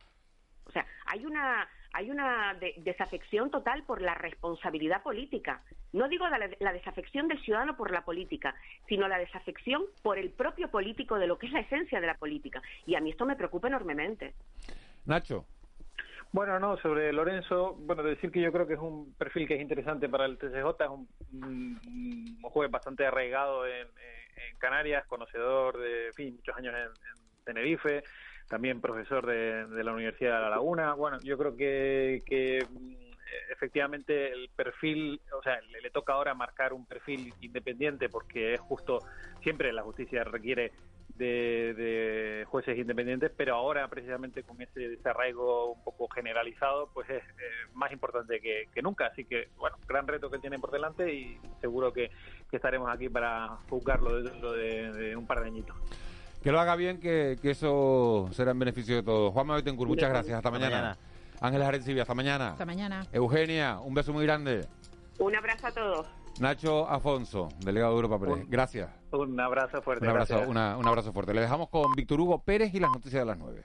S27: O sea, hay una hay una de- desafección total por la responsabilidad política. No digo la, la desafección del ciudadano por la política, sino la desafección por el propio político de lo que es la esencia de la política. Y a mí esto me preocupa enormemente.
S1: Nacho.
S25: Bueno, no, sobre Lorenzo, bueno, decir que yo creo que es un perfil que es interesante para el TCJ, es un, un, un juez bastante arraigado en, en- en Canarias, conocedor de, en fin, muchos años en, en Tenerife, también profesor de, de la Universidad de La Laguna. Bueno, yo creo que, que mm, efectivamente el perfil, o sea, le, toca ahora marcar un perfil independiente porque es justo, siempre la justicia requiere de, de jueces independientes, pero ahora precisamente con ese desarraigo un poco generalizado, pues es eh, más importante que, que nunca. Así que, bueno, gran reto que tienen por delante y seguro que, estaremos aquí para juzgarlo dentro de, de un par de añitos.
S1: Que lo haga bien, que, que eso será en beneficio de todos. Juan Betancourt, muchas gracias. Hasta,
S21: Hasta
S1: mañana.
S21: mañana.
S1: Ángeles Arencibia, hasta mañana.
S20: Hasta mañana.
S1: Eugenia, un beso muy grande.
S27: Un abrazo a todos.
S1: Nacho Afonso, delegado de Europa Press. Gracias.
S25: Un abrazo fuerte.
S1: Un abrazo,
S25: gracias.
S1: una- un abrazo fuerte. Le dejamos con Víctor Hugo Pérez y las noticias de las 9.